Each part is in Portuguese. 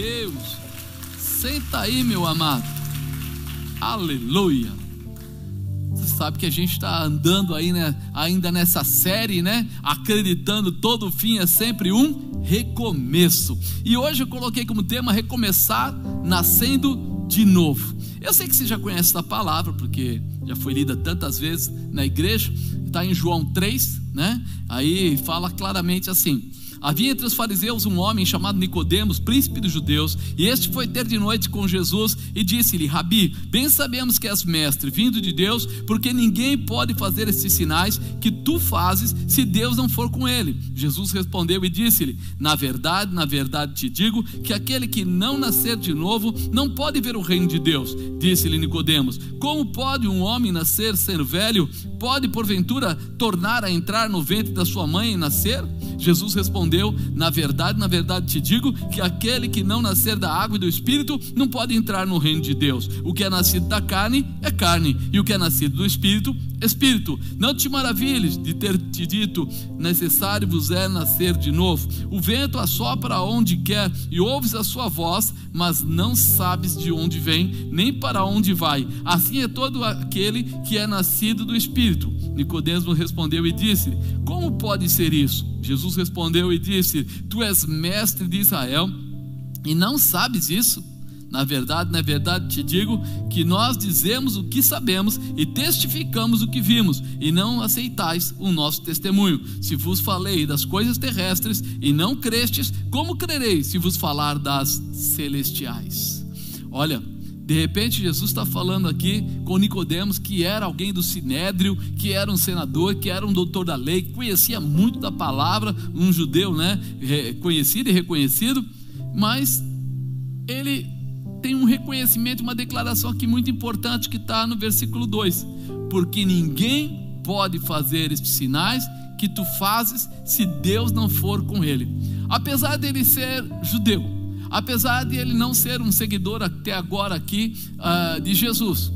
Deus. Senta aí, meu amado. Aleluia. Você sabe que a gente está andando aí, né, ainda nessa série, né? Acreditando todo fim é sempre um recomeço. E hoje eu coloquei como tema recomeçar nascendo de novo. Eu sei que você já conhece essa palavra, porque já foi lida tantas vezes na igreja, está em João 3, né? Aí fala claramente assim: Havia entre os fariseus um homem chamado Nicodemos, príncipe dos judeus, e este foi ter de noite com Jesus e disse-lhe: Rabi, bem sabemos que és mestre, vindo de Deus, porque ninguém pode fazer esses sinais que tu fazes se Deus não for com ele. Jesus respondeu e disse-lhe: Na verdade, na verdade te digo que aquele que não nascer de novo não pode ver o reino de Deus. Disse-lhe Nicodemos: Como pode um homem nascer sendo velho? Pode porventura tornar a entrar no ventre da sua mãe e nascer? Jesus respondeu: Na verdade, na verdade te digo que aquele que não nascer da água e do espírito não pode entrar no reino de Deus. O que é nascido da carne é carne, e o que é nascido do espírito, espírito. Não te maravilhes de ter te dito: necessário vos é nascer de novo. O vento assopra onde quer e ouves a sua voz, mas não sabes de onde vem, nem para onde vai. Assim é todo aquele que é nascido do espírito. Nicodemo respondeu e disse: Como pode ser isso? Jesus respondeu e disse: Tu és mestre de Israel e não sabes isso? Na verdade, na verdade te digo que nós dizemos o que sabemos e testificamos o que vimos, e não aceitais o nosso testemunho. Se vos falei das coisas terrestres e não crestes, como crereis se vos falar das celestiais? Olha, de repente Jesus está falando aqui com Nicodemos, que era alguém do Sinédrio, que era um senador, que era um doutor da lei, que conhecia muito da palavra, um judeu, né, conhecido e reconhecido, mas ele tem um reconhecimento, uma declaração aqui muito importante que está no versículo 2: porque ninguém pode fazer estes sinais que tu fazes se Deus não for com ele. Apesar dele ser judeu, apesar de ele não ser um seguidor até agora aqui uh, de Jesus,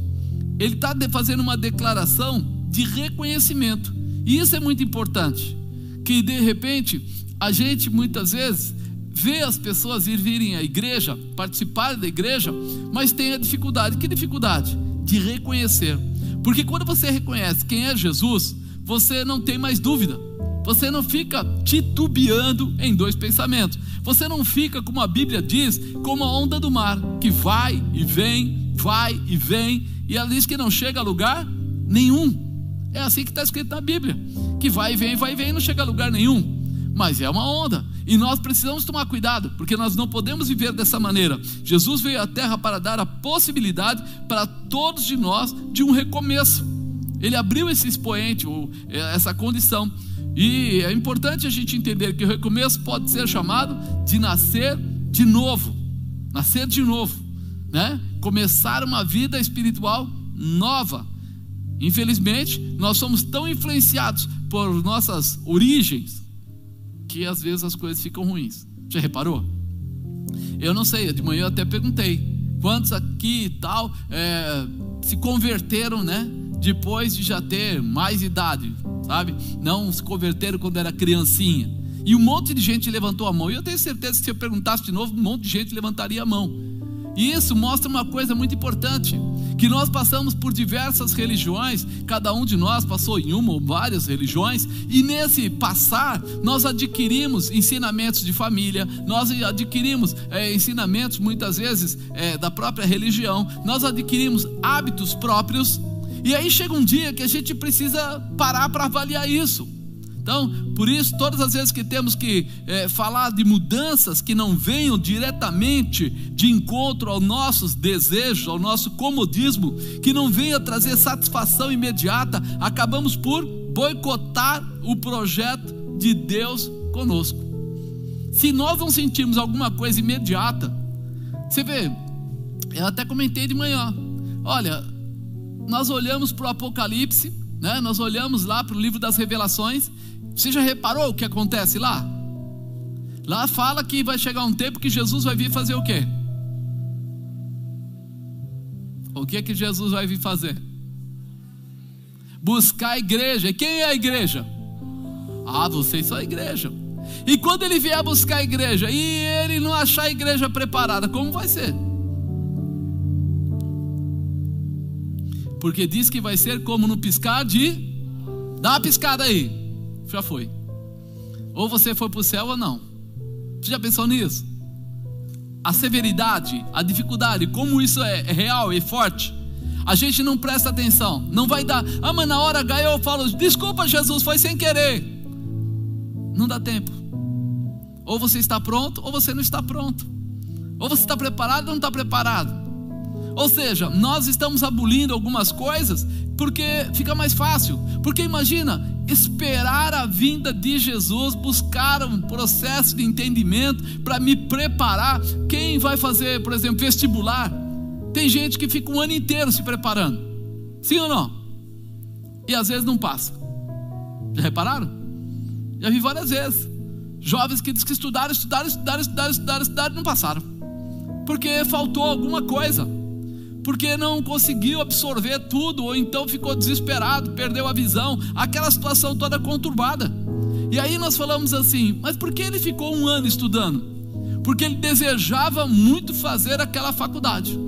ele está fazendo uma declaração de reconhecimento, e isso é muito importante. Que de repente a gente muitas vezes vê as pessoas ir virem à igreja, participar da igreja, mas tem a dificuldade. Que dificuldade? De reconhecer. Porque quando você reconhece quem é Jesus, você não tem mais dúvida. Você não fica titubeando em dois pensamentos. Você não fica, como a Bíblia diz, como a onda do mar, que vai e vem, vai e vem, e ela diz que não chega a lugar nenhum. É assim que está escrito na Bíblia: que vai e vem, vai e vem, não chega a lugar nenhum mas é uma onda. E nós precisamos tomar cuidado, porque nós não podemos viver dessa maneira. Jesus veio à terra para dar a possibilidade para todos de nós de um recomeço. Ele abriu esse expoente, é, essa condição. E é importante a gente entender que o recomeço pode ser chamado de nascer de novo. Nascer de novo, né? Começar uma vida espiritual nova. Infelizmente, nós somos tão influenciados por nossas origens, que às vezes as coisas ficam ruins. Já reparou? Eu não sei, de manhã eu até perguntei quantos aqui e tal é, se converteram, né? Depois de já ter mais idade, sabe? Não se converteram quando era criancinha. E um monte de gente levantou a mão. E eu tenho certeza que se eu perguntasse de novo, um monte de gente levantaria a mão. E isso mostra uma coisa muito importante: que nós passamos por diversas religiões, cada um de nós passou em uma ou várias religiões, e nesse passar nós adquirimos ensinamentos de família, nós adquirimos é, ensinamentos muitas vezes é, da própria religião, nós adquirimos hábitos próprios, e aí chega um dia que a gente precisa parar para avaliar isso. Então, por isso, todas as vezes que temos que é, falar de mudanças que não venham diretamente de encontro aos nossos desejos, ao nosso comodismo, que não venha trazer satisfação imediata, acabamos por boicotar o projeto de Deus conosco. Se nós não sentimos alguma coisa imediata, você vê, eu até comentei de manhã, olha, nós olhamos para o Apocalipse, né? nós olhamos lá para o livro das revelações você já reparou o que acontece lá? Lá fala que vai chegar um tempo que Jesus vai vir fazer o quê? O que é que Jesus vai vir fazer? Buscar a igreja. E quem é a igreja? Ah, vocês são a igreja. E quando ele vier buscar a igreja e ele não achar a igreja preparada, como vai ser? Porque diz que vai ser como no piscar de. Dá uma piscada aí. Já foi. Ou você foi para o céu ou não. Você já pensou nisso? A severidade, a dificuldade, como isso é, é real e forte. A gente não presta atenção. Não vai dar. Ah, mas na hora H eu falo: Desculpa, Jesus, foi sem querer. Não dá tempo. Ou você está pronto, ou você não está pronto. Ou você está preparado ou não está preparado. Ou seja, nós estamos abolindo algumas coisas porque fica mais fácil. Porque imagina, esperar a vinda de Jesus, buscar um processo de entendimento para me preparar. Quem vai fazer, por exemplo, vestibular? Tem gente que fica um ano inteiro se preparando. Sim ou não? E às vezes não passa. Já repararam? Já vi várias vezes. Jovens que dizem que estudaram, estudaram, estudaram, estudaram, estudaram, estudaram não passaram. Porque faltou alguma coisa porque não conseguiu absorver tudo, ou então ficou desesperado, perdeu a visão, aquela situação toda conturbada. E aí nós falamos assim: mas por que ele ficou um ano estudando? Porque ele desejava muito fazer aquela faculdade.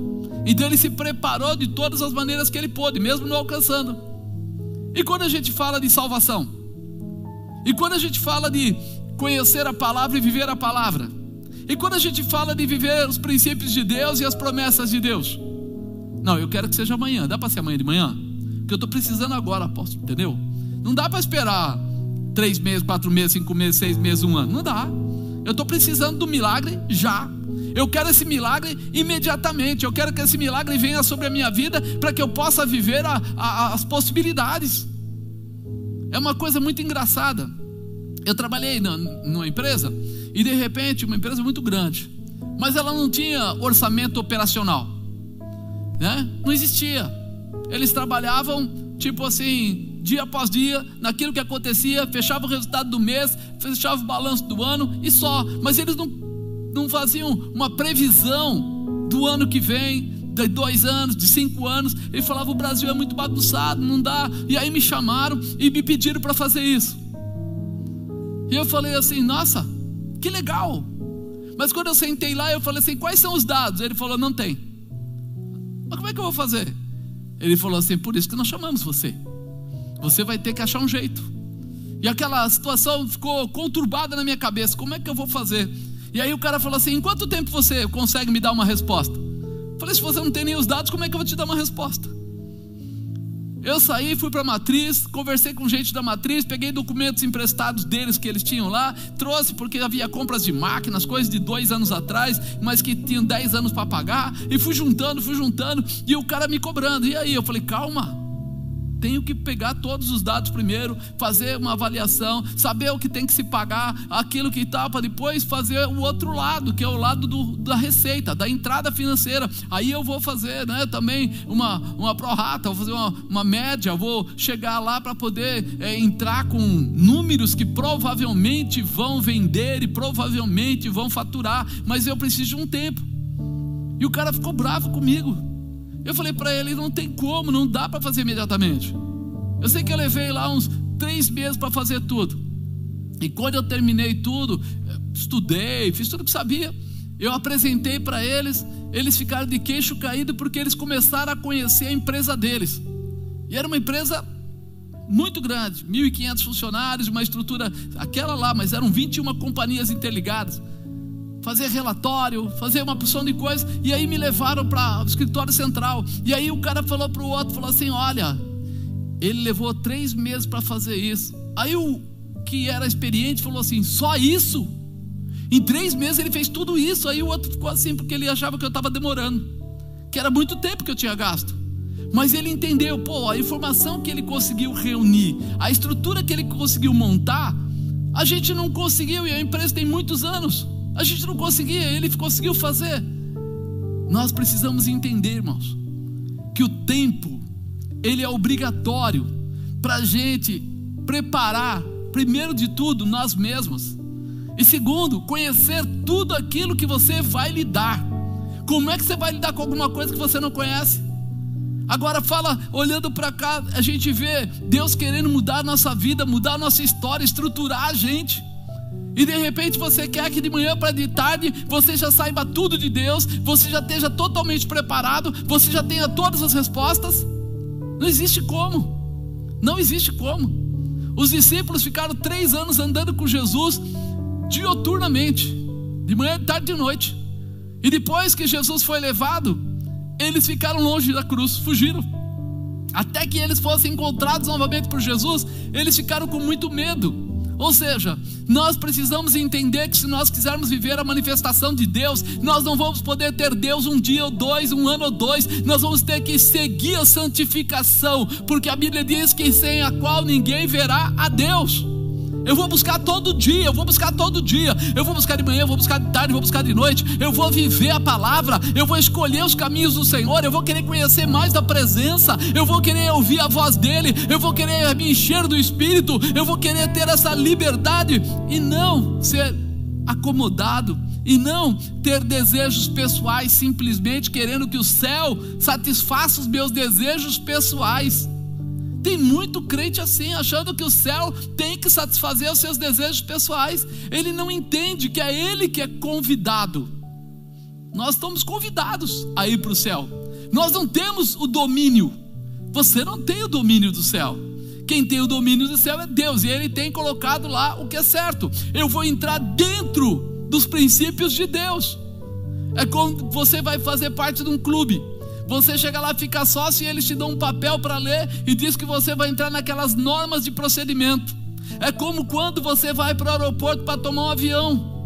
Então ele se preparou de todas as maneiras que ele pôde, mesmo não alcançando. E quando a gente fala de salvação, e quando a gente fala de conhecer a palavra e viver a palavra, e quando a gente fala de viver os princípios de Deus e as promessas de Deus, não, eu quero que seja amanhã. Dá para ser amanhã de manhã? Porque eu estou precisando agora, apóstolo, entendeu? Não dá para esperar três meses, quatro meses, cinco meses, seis meses, um ano. Não dá. Eu estou precisando do milagre já. Eu quero esse milagre imediatamente. Eu quero que esse milagre venha sobre a minha vida para que eu possa viver a, a, as possibilidades. É uma coisa muito engraçada. Eu trabalhei na, numa empresa e de repente, uma empresa muito grande, mas ela não tinha orçamento operacional né? Não existia. Eles trabalhavam, tipo assim, dia após dia, naquilo que acontecia, fechava o resultado do mês, fechava o balanço do ano e só. Mas eles não, não faziam uma previsão do ano que vem, de dois anos, de cinco anos. Ele falava: o Brasil é muito bagunçado, não dá. E aí me chamaram e me pediram para fazer isso. E eu falei assim: nossa, que legal. Mas quando eu sentei lá, eu falei assim: quais são os dados? Ele falou: não tem. Mas como é que eu vou fazer? Ele falou assim: por isso que nós chamamos você. Você vai ter que achar um jeito. E aquela situação ficou conturbada na minha cabeça: como é que eu vou fazer? E aí o cara falou assim: em quanto tempo você consegue me dar uma resposta? Eu falei: se você não tem nem os dados, como é que eu vou te dar uma resposta? Eu saí, fui para a matriz, conversei com gente da matriz, peguei documentos emprestados deles que eles tinham lá, trouxe porque havia compras de máquinas, coisas de dois anos atrás, mas que tinham dez anos para pagar, e fui juntando, fui juntando, e o cara me cobrando. E aí eu falei, calma, tenho que pegar todos os dados primeiro, fazer uma avaliação, saber o que tem que se pagar, aquilo que está, para depois fazer o outro lado, que é o lado do, da receita, da entrada financeira. Aí eu vou fazer né, também uma, uma prorata, vou fazer uma, uma média, vou chegar lá para poder é, entrar com números que provavelmente vão vender e provavelmente vão faturar, mas eu preciso de um tempo. E o cara ficou bravo comigo. Eu falei para ele: não tem como, não dá para fazer imediatamente. Eu sei que eu levei lá uns três meses para fazer tudo. E quando eu terminei tudo, estudei, fiz tudo que sabia. Eu apresentei para eles, eles ficaram de queixo caído porque eles começaram a conhecer a empresa deles. E era uma empresa muito grande, 1.500 funcionários, uma estrutura, aquela lá, mas eram 21 companhias interligadas fazer relatório, fazer uma porção de coisas, e aí me levaram para o escritório central. E aí o cara falou para o outro, falou assim: olha, ele levou três meses para fazer isso. Aí o que era experiente falou assim: só isso? Em três meses ele fez tudo isso. Aí o outro ficou assim, porque ele achava que eu estava demorando, que era muito tempo que eu tinha gasto. Mas ele entendeu, pô, a informação que ele conseguiu reunir, a estrutura que ele conseguiu montar, a gente não conseguiu e a empresa tem muitos anos. A gente não conseguia, ele conseguiu fazer. Nós precisamos entender, irmãos, que o tempo, ele é obrigatório para a gente preparar, primeiro de tudo, nós mesmos. E segundo, conhecer tudo aquilo que você vai lidar. Como é que você vai lidar com alguma coisa que você não conhece? Agora fala, olhando para cá, a gente vê Deus querendo mudar a nossa vida, mudar a nossa história, estruturar a gente. E de repente você quer que de manhã para de tarde você já saiba tudo de Deus, você já esteja totalmente preparado, você já tenha todas as respostas. Não existe como. Não existe como. Os discípulos ficaram três anos andando com Jesus dioturnamente, de manhã, de tarde e de noite. E depois que Jesus foi levado, eles ficaram longe da cruz, fugiram. Até que eles fossem encontrados novamente por Jesus, eles ficaram com muito medo. Ou seja, nós precisamos entender que se nós quisermos viver a manifestação de Deus, nós não vamos poder ter Deus um dia ou dois, um ano ou dois, nós vamos ter que seguir a santificação, porque a Bíblia diz que sem a qual ninguém verá a Deus. Eu vou buscar todo dia, eu vou buscar todo dia. Eu vou buscar de manhã, eu vou buscar de tarde, eu vou buscar de noite. Eu vou viver a palavra, eu vou escolher os caminhos do Senhor, eu vou querer conhecer mais da presença, eu vou querer ouvir a voz dele, eu vou querer me encher do espírito, eu vou querer ter essa liberdade e não ser acomodado e não ter desejos pessoais simplesmente querendo que o céu satisfaça os meus desejos pessoais. Tem muito crente assim, achando que o céu tem que satisfazer os seus desejos pessoais. Ele não entende que é ele que é convidado. Nós estamos convidados a ir para o céu. Nós não temos o domínio. Você não tem o domínio do céu. Quem tem o domínio do céu é Deus, e Ele tem colocado lá o que é certo. Eu vou entrar dentro dos princípios de Deus. É como você vai fazer parte de um clube. Você chega lá, fica sócio e eles te dão um papel para ler e diz que você vai entrar naquelas normas de procedimento. É como quando você vai para o aeroporto para tomar um avião.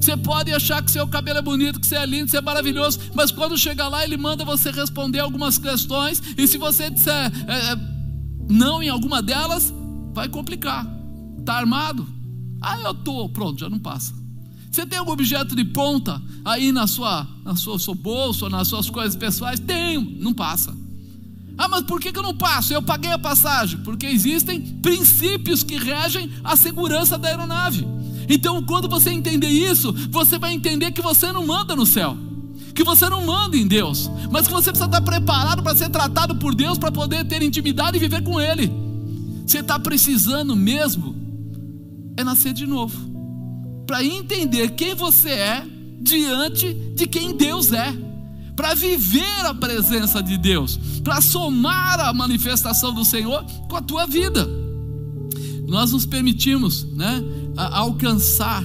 Você pode achar que seu cabelo é bonito, que você é lindo, que você é maravilhoso, mas quando chega lá, ele manda você responder algumas questões, e se você disser é, é não em alguma delas, vai complicar. Está armado? Ah, eu estou. Pronto, já não passa. Você tem algum objeto de ponta aí na sua, na sua seu nas suas coisas pessoais? Tenho, não passa. Ah, mas por que eu não passo? Eu paguei a passagem. Porque existem princípios que regem a segurança da aeronave. Então, quando você entender isso, você vai entender que você não manda no céu, que você não manda em Deus, mas que você precisa estar preparado para ser tratado por Deus, para poder ter intimidade e viver com Ele. Você está precisando mesmo é nascer de novo para entender quem você é diante de quem Deus é, para viver a presença de Deus, para somar a manifestação do Senhor com a tua vida. Nós nos permitimos, né, alcançar.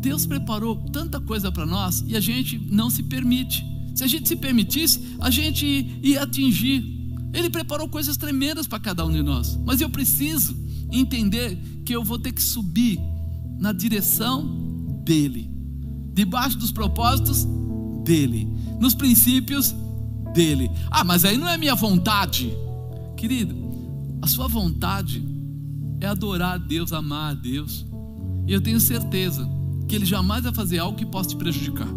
Deus preparou tanta coisa para nós e a gente não se permite. Se a gente se permitisse, a gente ia atingir. Ele preparou coisas tremendas para cada um de nós, mas eu preciso entender que eu vou ter que subir na direção dele, debaixo dos propósitos dele, nos princípios dele. Ah, mas aí não é minha vontade, querido. A sua vontade é adorar a Deus, amar a Deus. E eu tenho certeza que Ele jamais vai fazer algo que possa te prejudicar.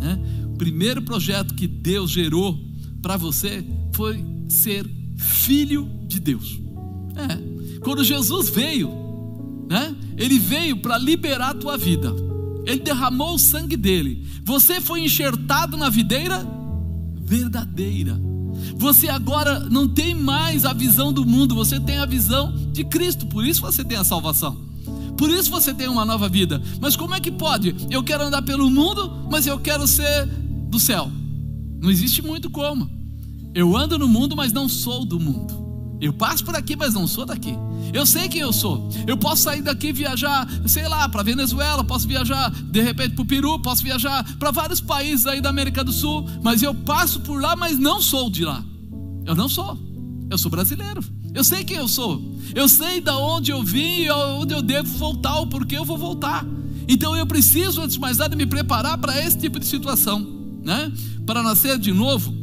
Né? O primeiro projeto que Deus gerou para você foi ser filho de Deus. É. Quando Jesus veio, né? Ele veio para liberar a tua vida. Ele derramou o sangue dele. Você foi enxertado na videira verdadeira. Você agora não tem mais a visão do mundo, você tem a visão de Cristo. Por isso você tem a salvação. Por isso você tem uma nova vida. Mas como é que pode? Eu quero andar pelo mundo, mas eu quero ser do céu. Não existe muito como. Eu ando no mundo, mas não sou do mundo. Eu passo por aqui, mas não sou daqui. Eu sei quem eu sou. Eu posso sair daqui e viajar, sei lá, para Venezuela, posso viajar de repente para o Peru, posso viajar para vários países aí da América do Sul, mas eu passo por lá, mas não sou de lá. Eu não sou. Eu sou brasileiro. Eu sei quem eu sou. Eu sei da onde eu vim e onde eu devo voltar, o porquê eu vou voltar. Então eu preciso, antes de mais nada, me preparar para esse tipo de situação, né? Para nascer de novo,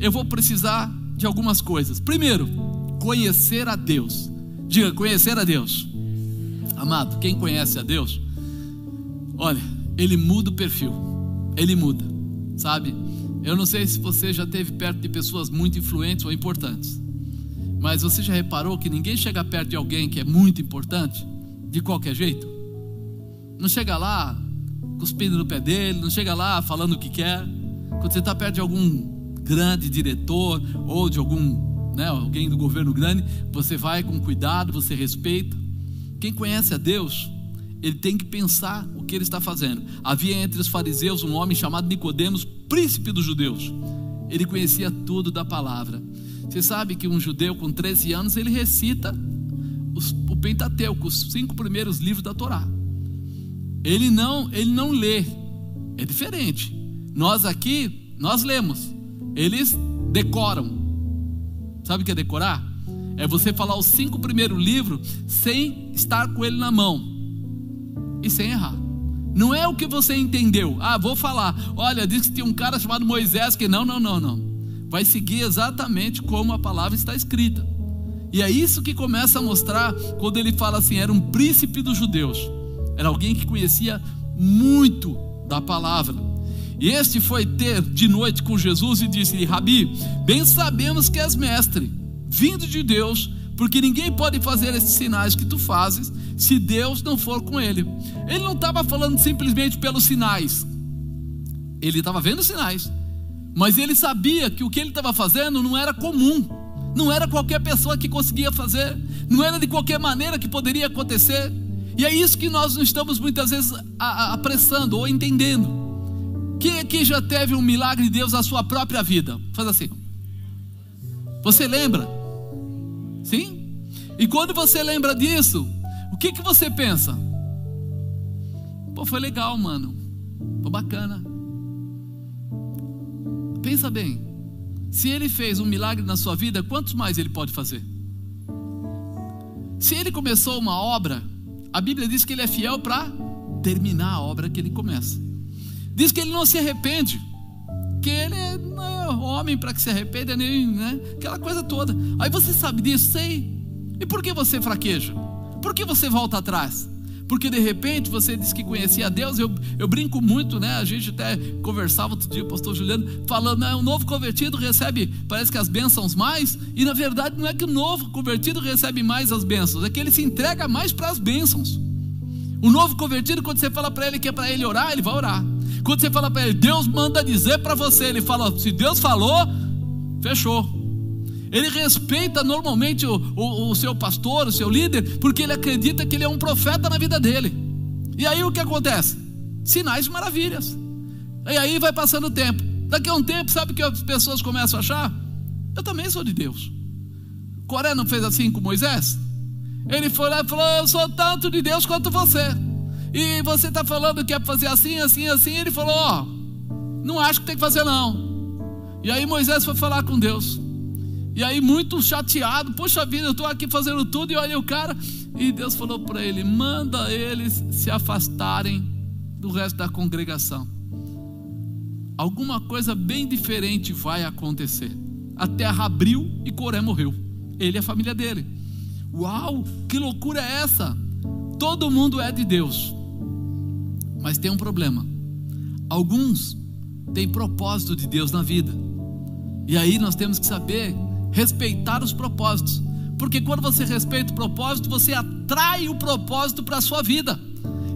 eu vou precisar de algumas coisas. Primeiro, conhecer a Deus. Diga, conhecer a Deus. Amado, quem conhece a Deus, olha, ele muda o perfil. Ele muda, sabe? Eu não sei se você já esteve perto de pessoas muito influentes ou importantes, mas você já reparou que ninguém chega perto de alguém que é muito importante de qualquer jeito? Não chega lá cuspindo no pé dele, não chega lá falando o que quer. Quando você está perto de algum grande diretor ou de algum né, alguém do governo grande, você vai com cuidado, você respeita. Quem conhece a Deus ele tem que pensar o que ele está fazendo. Havia entre os fariseus um homem chamado Nicodemos, príncipe dos judeus. Ele conhecia tudo da palavra. Você sabe que um judeu com 13 anos ele recita os, o Pentateuco, os cinco primeiros livros da Torá. Ele não, ele não lê. É diferente. Nós aqui, nós lemos. Eles decoram. Sabe o que é decorar? É você falar os cinco primeiros livros sem estar com ele na mão e sem errar. Não é o que você entendeu. Ah, vou falar. Olha, diz que tinha um cara chamado Moisés que não, não, não, não. Vai seguir exatamente como a palavra está escrita. E é isso que começa a mostrar quando ele fala assim: era um príncipe dos judeus. Era alguém que conhecia muito da palavra. E este foi ter de noite com Jesus e disse-lhe: Rabi, bem sabemos que és mestre, vindo de Deus, porque ninguém pode fazer esses sinais que tu fazes se Deus não for com ele. Ele não estava falando simplesmente pelos sinais, ele estava vendo sinais, mas ele sabia que o que ele estava fazendo não era comum, não era qualquer pessoa que conseguia fazer, não era de qualquer maneira que poderia acontecer. E é isso que nós não estamos muitas vezes apressando ou entendendo. Quem aqui já teve um milagre de Deus na sua própria vida? Faz assim. Você lembra? Sim? E quando você lembra disso, o que, que você pensa? Pô, foi legal, mano. Foi bacana. Pensa bem. Se ele fez um milagre na sua vida, quantos mais ele pode fazer? Se ele começou uma obra, a Bíblia diz que ele é fiel para terminar a obra que ele começa. Diz que ele não se arrepende, que ele não é homem para que se arrependa, nem né? aquela coisa toda. Aí você sabe disso, sei. E por que você fraqueja? Por que você volta atrás? Porque de repente você disse que conhecia Deus, eu, eu brinco muito, né? A gente até conversava outro dia, o pastor Juliano, falando, né? um novo convertido recebe, parece que as bênçãos mais, e na verdade não é que o novo convertido recebe mais as bênçãos, é que ele se entrega mais para as bênçãos. O novo convertido, quando você fala para ele que é para ele orar, ele vai orar. Quando você fala para ele, Deus manda dizer para você, ele fala, se Deus falou, fechou. Ele respeita normalmente o, o, o, seu pastor, o seu líder, porque ele acredita que ele é um profeta na vida dele. E aí o que acontece? Sinais e maravilhas. E aí vai passando o tempo. Daqui a um tempo, sabe o que as pessoas começam a achar? Eu também sou de Deus. Coré não fez assim com Moisés? Ele foi lá e falou: Eu sou tanto de Deus quanto você. E você está falando que é para fazer assim, assim, assim. Ele falou: Ó, oh, não acho que tem que fazer não. E aí Moisés foi falar com Deus. E aí, muito chateado, poxa vida, eu estou aqui fazendo tudo e olha o cara. E Deus falou para ele: manda eles se afastarem do resto da congregação. Alguma coisa bem diferente vai acontecer. A terra abriu e Coré morreu. Ele e a família dele. Uau, que loucura é essa? Todo mundo é de Deus, mas tem um problema. Alguns têm propósito de Deus na vida, e aí nós temos que saber respeitar os propósitos, porque quando você respeita o propósito, você atrai o propósito para a sua vida,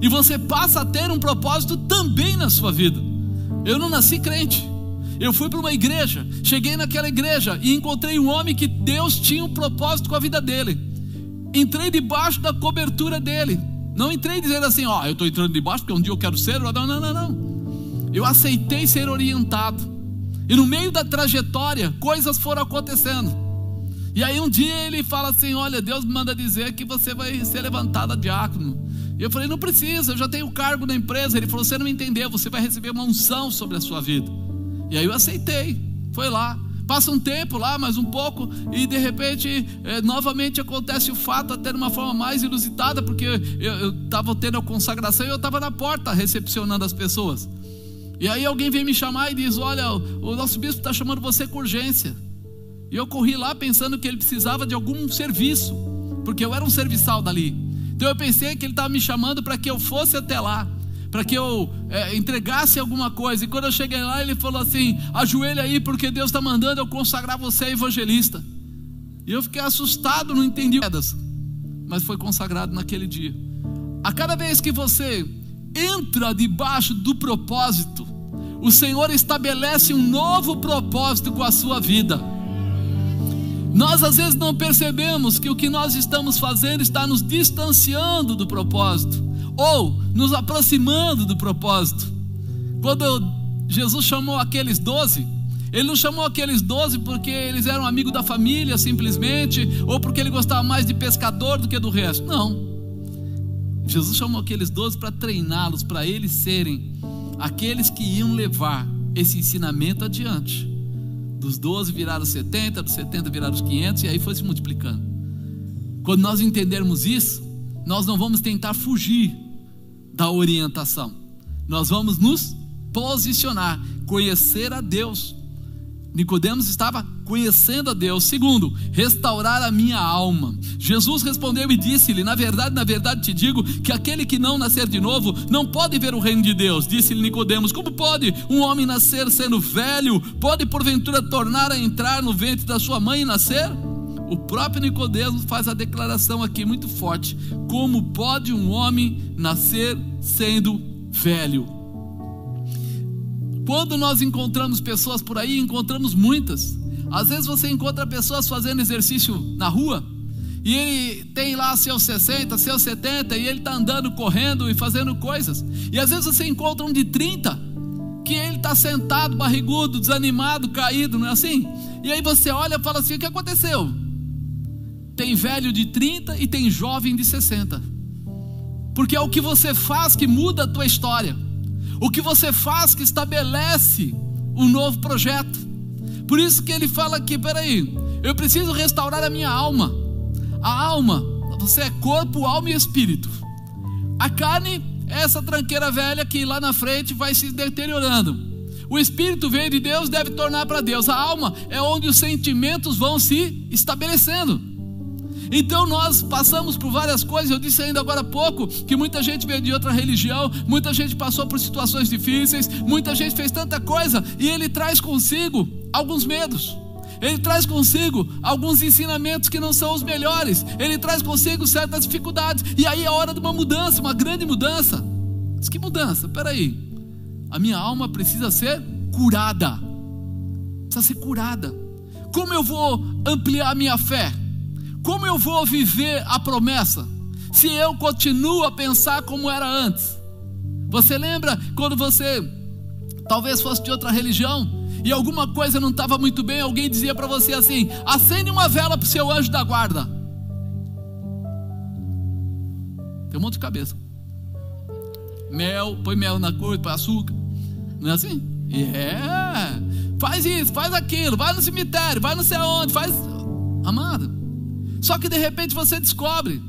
e você passa a ter um propósito também na sua vida. Eu não nasci crente, eu fui para uma igreja, cheguei naquela igreja e encontrei um homem que Deus tinha um propósito com a vida dele entrei debaixo da cobertura dele. Não entrei dizendo assim, ó, eu estou entrando debaixo porque um dia eu quero ser. Não, não, não, não. Eu aceitei ser orientado. E no meio da trajetória, coisas foram acontecendo. E aí um dia ele fala assim: Olha, Deus me manda dizer que você vai ser levantado a diácono. E eu falei: Não precisa, eu já tenho cargo na empresa. Ele falou: Você não entendeu, você vai receber uma unção sobre a sua vida. E aí eu aceitei. Foi lá. Passa um tempo lá, mais um pouco, e de repente é, novamente acontece o fato, até de uma forma mais inusitada, porque eu estava tendo a consagração e eu estava na porta recepcionando as pessoas. E aí alguém vem me chamar e diz: Olha, o nosso bispo está chamando você com urgência. E eu corri lá pensando que ele precisava de algum serviço, porque eu era um serviçal dali. Então eu pensei que ele estava me chamando para que eu fosse até lá para que eu é, entregasse alguma coisa. E quando eu cheguei lá, ele falou assim: ajoelha aí, porque Deus está mandando eu consagrar você evangelista. E eu fiquei assustado, não entendi mas foi consagrado naquele dia. A cada vez que você entra debaixo do propósito, o Senhor estabelece um novo propósito com a sua vida. Nós às vezes não percebemos que o que nós estamos fazendo está nos distanciando do propósito ou nos aproximando do propósito. Quando Jesus chamou aqueles doze, ele não chamou aqueles doze porque eles eram amigos da família, simplesmente, ou porque ele gostava mais de pescador do que do resto. Não. Jesus chamou aqueles doze para treiná-los, para eles serem aqueles que iam levar esse ensinamento adiante. Dos doze viraram 70, dos 70 viraram os 500, e aí foi se multiplicando. Quando nós entendermos isso, nós não vamos tentar fugir da orientação, nós vamos nos posicionar, conhecer a Deus. Nicodemos estava conhecendo a Deus. Segundo, restaurar a minha alma. Jesus respondeu e disse-lhe: Na verdade, na verdade te digo que aquele que não nascer de novo não pode ver o reino de Deus. Disse-lhe Nicodemos: Como pode um homem nascer sendo velho? Pode porventura tornar a entrar no ventre da sua mãe e nascer? O próprio Nicodemos faz a declaração aqui muito forte: Como pode um homem nascer sendo velho? Quando nós encontramos pessoas por aí, encontramos muitas. Às vezes você encontra pessoas fazendo exercício na rua e ele tem lá seus 60, seus 70 e ele está andando, correndo e fazendo coisas. E às vezes você encontra um de 30 que ele está sentado, barrigudo, desanimado, caído, não é assim? E aí você olha e fala assim: o que aconteceu? Tem velho de 30 e tem jovem de 60. Porque é o que você faz que muda a tua história. O que você faz que estabelece um novo projeto. Por isso que ele fala aqui, peraí, eu preciso restaurar a minha alma. A alma, você é corpo, alma e espírito. A carne é essa tranqueira velha que lá na frente vai se deteriorando. O espírito veio de Deus, deve tornar para Deus. A alma é onde os sentimentos vão se estabelecendo. Então nós passamos por várias coisas. Eu disse ainda agora há pouco que muita gente veio de outra religião, muita gente passou por situações difíceis, muita gente fez tanta coisa e ele traz consigo alguns medos. Ele traz consigo alguns ensinamentos que não são os melhores. Ele traz consigo certas dificuldades. E aí é hora de uma mudança, uma grande mudança. Mas que mudança? Peraí. A minha alma precisa ser curada. Precisa ser curada. Como eu vou ampliar a minha fé? Como eu vou viver a promessa se eu continuo a pensar como era antes? Você lembra quando você talvez fosse de outra religião e alguma coisa não estava muito bem, alguém dizia para você assim: acende uma vela para o seu anjo da guarda. Tem um monte de cabeça. Mel, põe mel na cor, põe açúcar. Não é assim? É. Faz isso, faz aquilo, vai no cemitério, vai não sei aonde, faz. Amada, só que de repente você descobre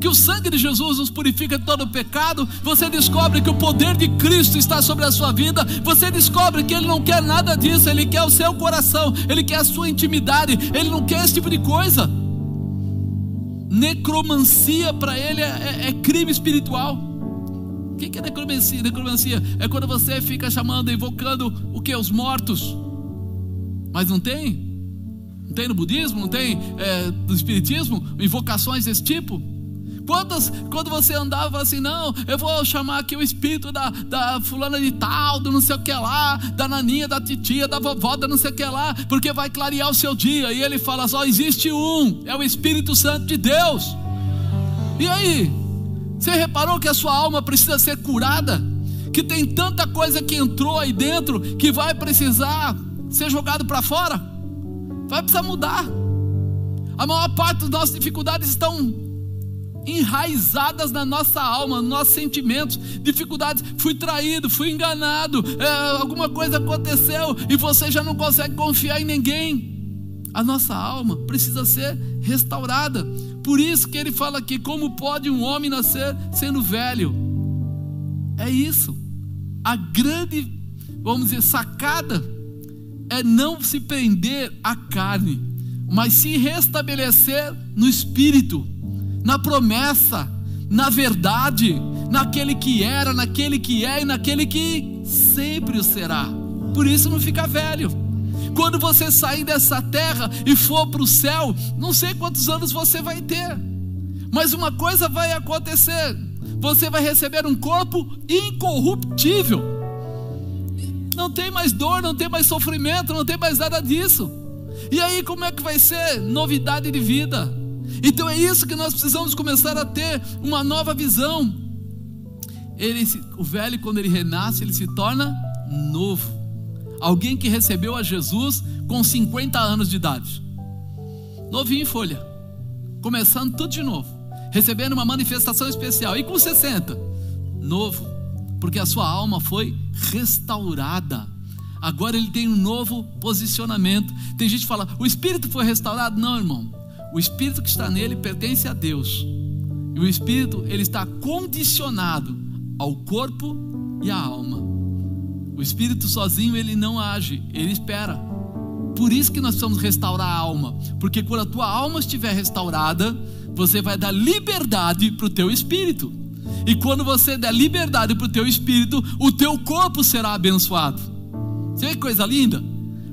que o sangue de Jesus nos purifica de todo o pecado, você descobre que o poder de Cristo está sobre a sua vida, você descobre que Ele não quer nada disso, Ele quer o seu coração, Ele quer a sua intimidade, Ele não quer esse tipo de coisa. Necromancia para Ele é, é, é, crime espiritual. O que é necromancia? Necromancia é quando você fica chamando, invocando o que? Os mortos, mas não tem não tem no budismo, não tem é, no espiritismo, invocações desse tipo? Quantas, quando você andava assim, não, eu vou chamar aqui o espírito da, da fulana de tal, do não sei o que lá, da naninha, da titia, da vovó, da não sei o que lá, porque vai clarear o seu dia. E ele fala só: existe um, é o Espírito Santo de Deus. E aí? Você reparou que a sua alma precisa ser curada? Que tem tanta coisa que entrou aí dentro que vai precisar ser jogado para fora? Vai precisar mudar. A maior parte das nossas dificuldades estão enraizadas na nossa alma, nos nossos sentimentos, dificuldades. Fui traído, fui enganado, é, alguma coisa aconteceu e você já não consegue confiar em ninguém. A nossa alma precisa ser restaurada. Por isso que ele fala aqui: como pode um homem nascer sendo velho? É isso. A grande, vamos dizer, sacada é não se prender à carne, mas se restabelecer no espírito, na promessa, na verdade, naquele que era, naquele que é e naquele que sempre o será. Por isso não fica velho. Quando você sair dessa terra e for para o céu, não sei quantos anos você vai ter, mas uma coisa vai acontecer: você vai receber um corpo incorruptível não tem mais dor, não tem mais sofrimento, não tem mais nada disso. E aí, como é que vai ser novidade de vida? Então é isso que nós precisamos começar a ter uma nova visão. ele, o velho, quando ele renasce, ele se torna novo. Alguém que recebeu a Jesus com 50 anos de idade, novinho em folha, começando tudo de novo, recebendo uma manifestação especial, e com 60, novo, porque a sua alma foi restaurada. Agora ele tem um novo posicionamento. Tem gente que fala: o espírito foi restaurado? Não, irmão. O espírito que está nele pertence a Deus. E o espírito, ele está condicionado ao corpo e à alma. O espírito sozinho, ele não age, ele espera. Por isso que nós precisamos restaurar a alma, porque quando a tua alma estiver restaurada, você vai dar liberdade para o teu espírito. E quando você der liberdade para o teu espírito, o teu corpo será abençoado. Você vê que coisa linda?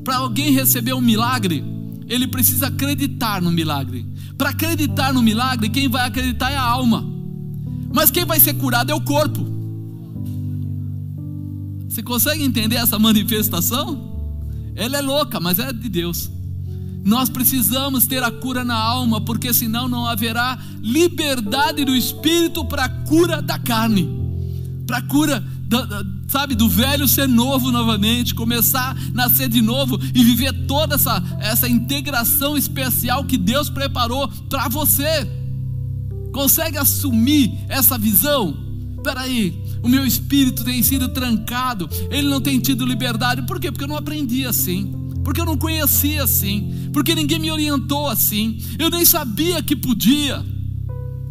Para alguém receber um milagre, ele precisa acreditar no milagre. Para acreditar no milagre, quem vai acreditar é a alma. Mas quem vai ser curado é o corpo. Você consegue entender essa manifestação? Ela é louca, mas é de Deus. Nós precisamos ter a cura na alma, porque senão não haverá liberdade do espírito para a cura da carne, para a cura, da, sabe, do velho ser novo novamente, começar a nascer de novo e viver toda essa, essa integração especial que Deus preparou para você. Consegue assumir essa visão? Espera aí, o meu espírito tem sido trancado, ele não tem tido liberdade, por quê? Porque eu não aprendi assim porque eu não conhecia assim, porque ninguém me orientou assim, eu nem sabia que podia.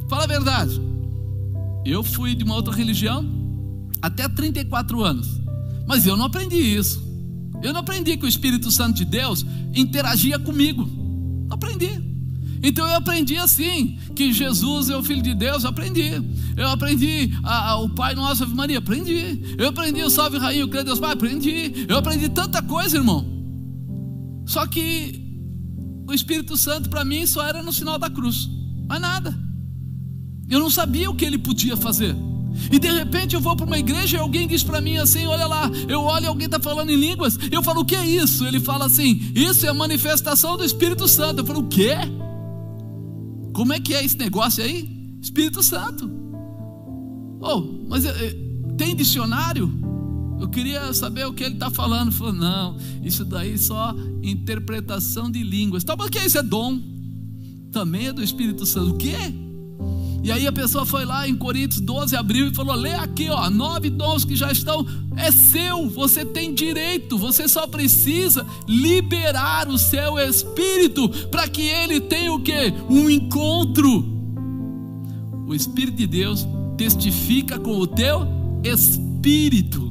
Fala a verdade. Eu fui de uma outra religião até 34 anos, mas eu não aprendi isso. Eu não aprendi que o Espírito Santo de Deus interagia comigo. Não aprendi. Então eu aprendi assim, que Jesus é o Filho de Deus, eu aprendi. Eu aprendi a, a, o Pai Nosso Ave Maria, aprendi. Eu aprendi o Salve Rainha, o Credo Deus Pai, aprendi. Eu aprendi tanta coisa, irmão. Só que o Espírito Santo para mim só era no sinal da cruz, mais nada. Eu não sabia o que ele podia fazer. E de repente eu vou para uma igreja e alguém diz para mim assim: Olha lá, eu olho alguém está falando em línguas. Eu falo: O que é isso? Ele fala assim: Isso é a manifestação do Espírito Santo. Eu falo: O quê? Como é que é esse negócio aí? Espírito Santo. Oh, mas eh, eh, tem dicionário? Eu queria saber o que ele está falando. Falou, não, isso daí só interpretação de línguas. Tá, mas que isso? É dom. Também é do Espírito Santo. O quê? E aí a pessoa foi lá em Coríntios 12, abriu e falou: lê aqui, ó, nove dons que já estão, é seu, você tem direito, você só precisa liberar o seu espírito para que ele tenha o que? Um encontro. O Espírito de Deus testifica com o teu espírito.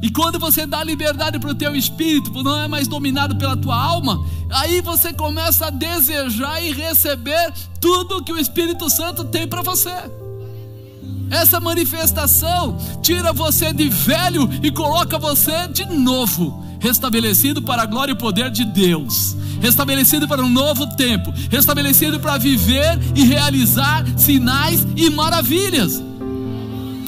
E quando você dá liberdade para o teu espírito, não é mais dominado pela tua alma, aí você começa a desejar e receber tudo que o Espírito Santo tem para você. Essa manifestação tira você de velho e coloca você de novo, restabelecido para a glória e poder de Deus, restabelecido para um novo tempo, restabelecido para viver e realizar sinais e maravilhas.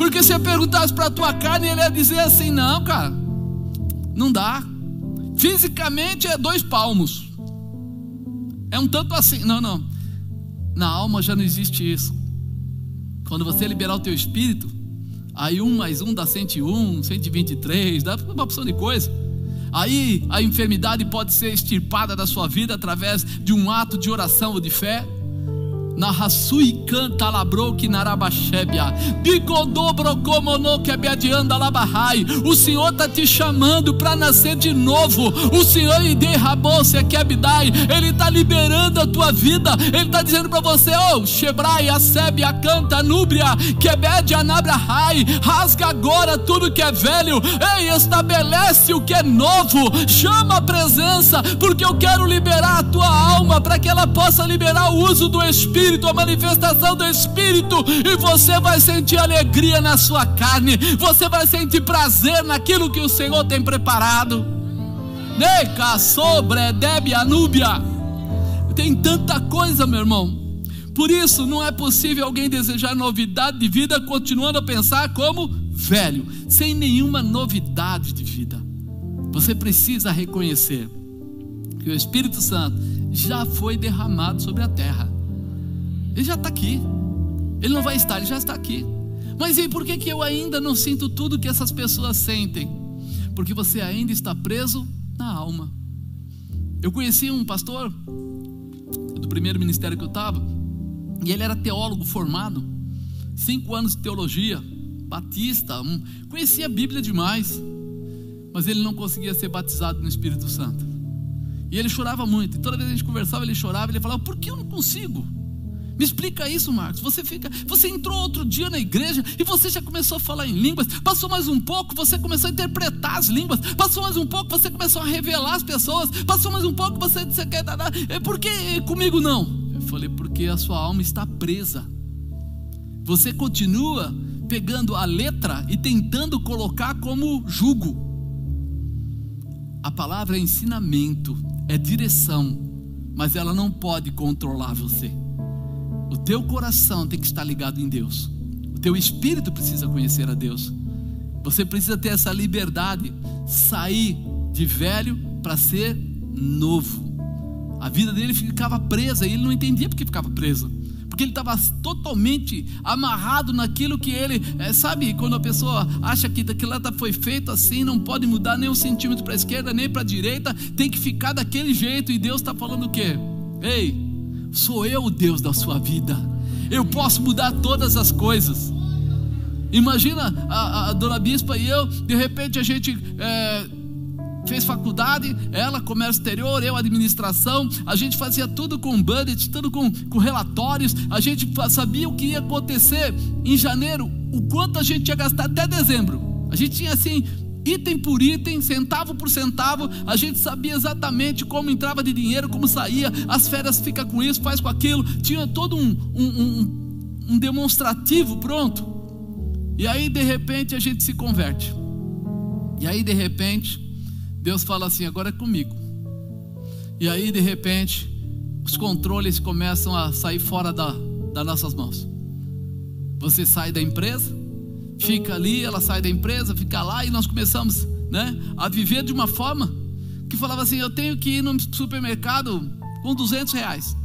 Porque se eu perguntasse para a tua carne, ele ia dizer assim: não, cara, não dá. Fisicamente é dois palmos. É um tanto assim. Não, não. Na alma já não existe isso. Quando você liberar o teu espírito, aí um mais um dá 101, 123, dá uma opção de coisa. Aí a enfermidade pode ser extirpada da sua vida através de um ato de oração ou de fé na Rasui canta labrou que narabachébia, bigodobro como que abiadianda labahai. O Senhor está te chamando para nascer de novo. O Senhor e derrabou-se aqui abdai. Ele está liberando a tua vida. Ele está dizendo para você: Oh, Shebrai, Asebia, canta, Núbria, Quebede, Anabrahai. Rasga agora tudo que é velho. Ei, estabelece o que é novo. Chama a presença, porque eu quero liberar a tua alma para que ela possa liberar o uso do Espírito Espírito, a manifestação do Espírito, e você vai sentir alegria na sua carne, você vai sentir prazer naquilo que o Senhor tem preparado. Neca, sobre, Debe, Anúbia. Tem tanta coisa, meu irmão. Por isso, não é possível alguém desejar novidade de vida continuando a pensar como velho, sem nenhuma novidade de vida. Você precisa reconhecer que o Espírito Santo já foi derramado sobre a terra. Ele já está aqui. Ele não vai estar, ele já está aqui. Mas e por que, que eu ainda não sinto tudo que essas pessoas sentem? Porque você ainda está preso na alma. Eu conheci um pastor do primeiro ministério que eu estava, e ele era teólogo formado, cinco anos de teologia, batista, um, conhecia a Bíblia demais, mas ele não conseguia ser batizado no Espírito Santo. E ele chorava muito. E toda vez que a gente conversava, ele chorava. Ele falava: Por que eu não consigo? Me explica isso, Marcos. Você fica, você entrou outro dia na igreja e você já começou a falar em línguas. Passou mais um pouco, você começou a interpretar as línguas. Passou mais um pouco, você começou a revelar as pessoas. Passou mais um pouco, você disse que é por que comigo não? Eu falei porque a sua alma está presa. Você continua pegando a letra e tentando colocar como jugo. A palavra é ensinamento, é direção, mas ela não pode controlar você. O teu coração tem que estar ligado em Deus. O teu espírito precisa conhecer a Deus. Você precisa ter essa liberdade, sair de velho para ser novo. A vida dele ficava presa e ele não entendia porque ficava presa. Porque ele estava totalmente amarrado naquilo que ele, é, sabe, quando a pessoa acha que aquilo foi feito assim, não pode mudar nem um centímetro para a esquerda, nem para a direita, tem que ficar daquele jeito, e Deus está falando o quê? Ei, Sou eu o Deus da sua vida. Eu posso mudar todas as coisas. Imagina a, a dona Bispa e eu, de repente a gente é, fez faculdade, ela comércio exterior, eu administração, a gente fazia tudo com budget, tudo com, com relatórios, a gente sabia o que ia acontecer em janeiro, o quanto a gente ia gastar até dezembro. A gente tinha assim item por item, centavo por centavo, a gente sabia exatamente como entrava de dinheiro, como saía, as férias fica com isso, faz com aquilo, tinha todo um, um, um, um demonstrativo pronto. E aí de repente a gente se converte. E aí de repente Deus fala assim: agora é comigo. E aí de repente os controles começam a sair fora da, das nossas mãos. Você sai da empresa, fica ali, ela sai da empresa, fica lá e nós começamos, né, a viver de uma forma que falava assim: eu tenho que ir no supermercado com 200 reais,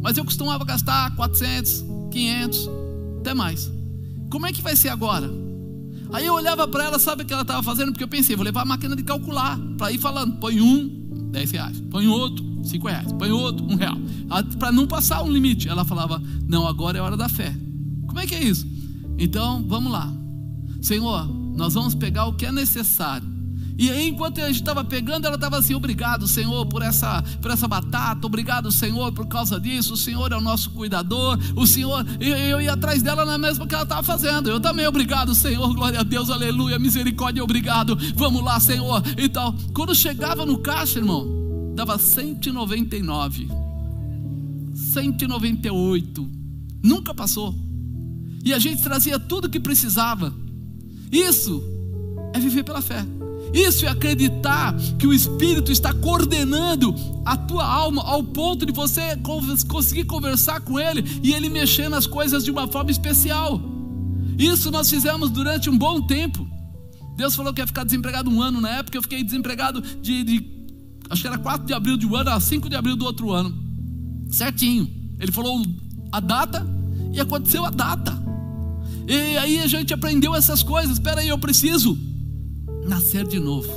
mas eu costumava gastar 400, 500, até mais. Como é que vai ser agora? Aí eu olhava para ela, sabe o que ela estava fazendo? Porque eu pensei, vou levar a máquina de calcular para ir falando: põe um, 10 reais, põe outro, 5 reais, põe outro, um real, para não passar um limite. Ela falava: não, agora é hora da fé. Como é que é isso? Então, vamos lá. Senhor, nós vamos pegar o que é necessário. E aí, enquanto a gente estava pegando, ela estava assim: obrigado, Senhor, por essa, por essa batata, obrigado, Senhor, por causa disso. O Senhor é o nosso cuidador. O Senhor, eu, eu ia atrás dela na mesma que ela estava fazendo. Eu também, obrigado, Senhor, glória a Deus, aleluia, misericórdia, obrigado. Vamos lá, Senhor. E tal. Quando chegava no caixa, irmão, dava 199, 198, nunca passou. E a gente trazia tudo que precisava. Isso é viver pela fé. Isso é acreditar que o Espírito está coordenando a tua alma ao ponto de você conseguir conversar com Ele e Ele mexer nas coisas de uma forma especial. Isso nós fizemos durante um bom tempo. Deus falou que ia ficar desempregado um ano na época, eu fiquei desempregado de, de acho que era 4 de abril de um ano a 5 de abril do outro ano. Certinho. Ele falou a data e aconteceu a data. E aí a gente aprendeu essas coisas. Espera aí, eu preciso nascer de novo.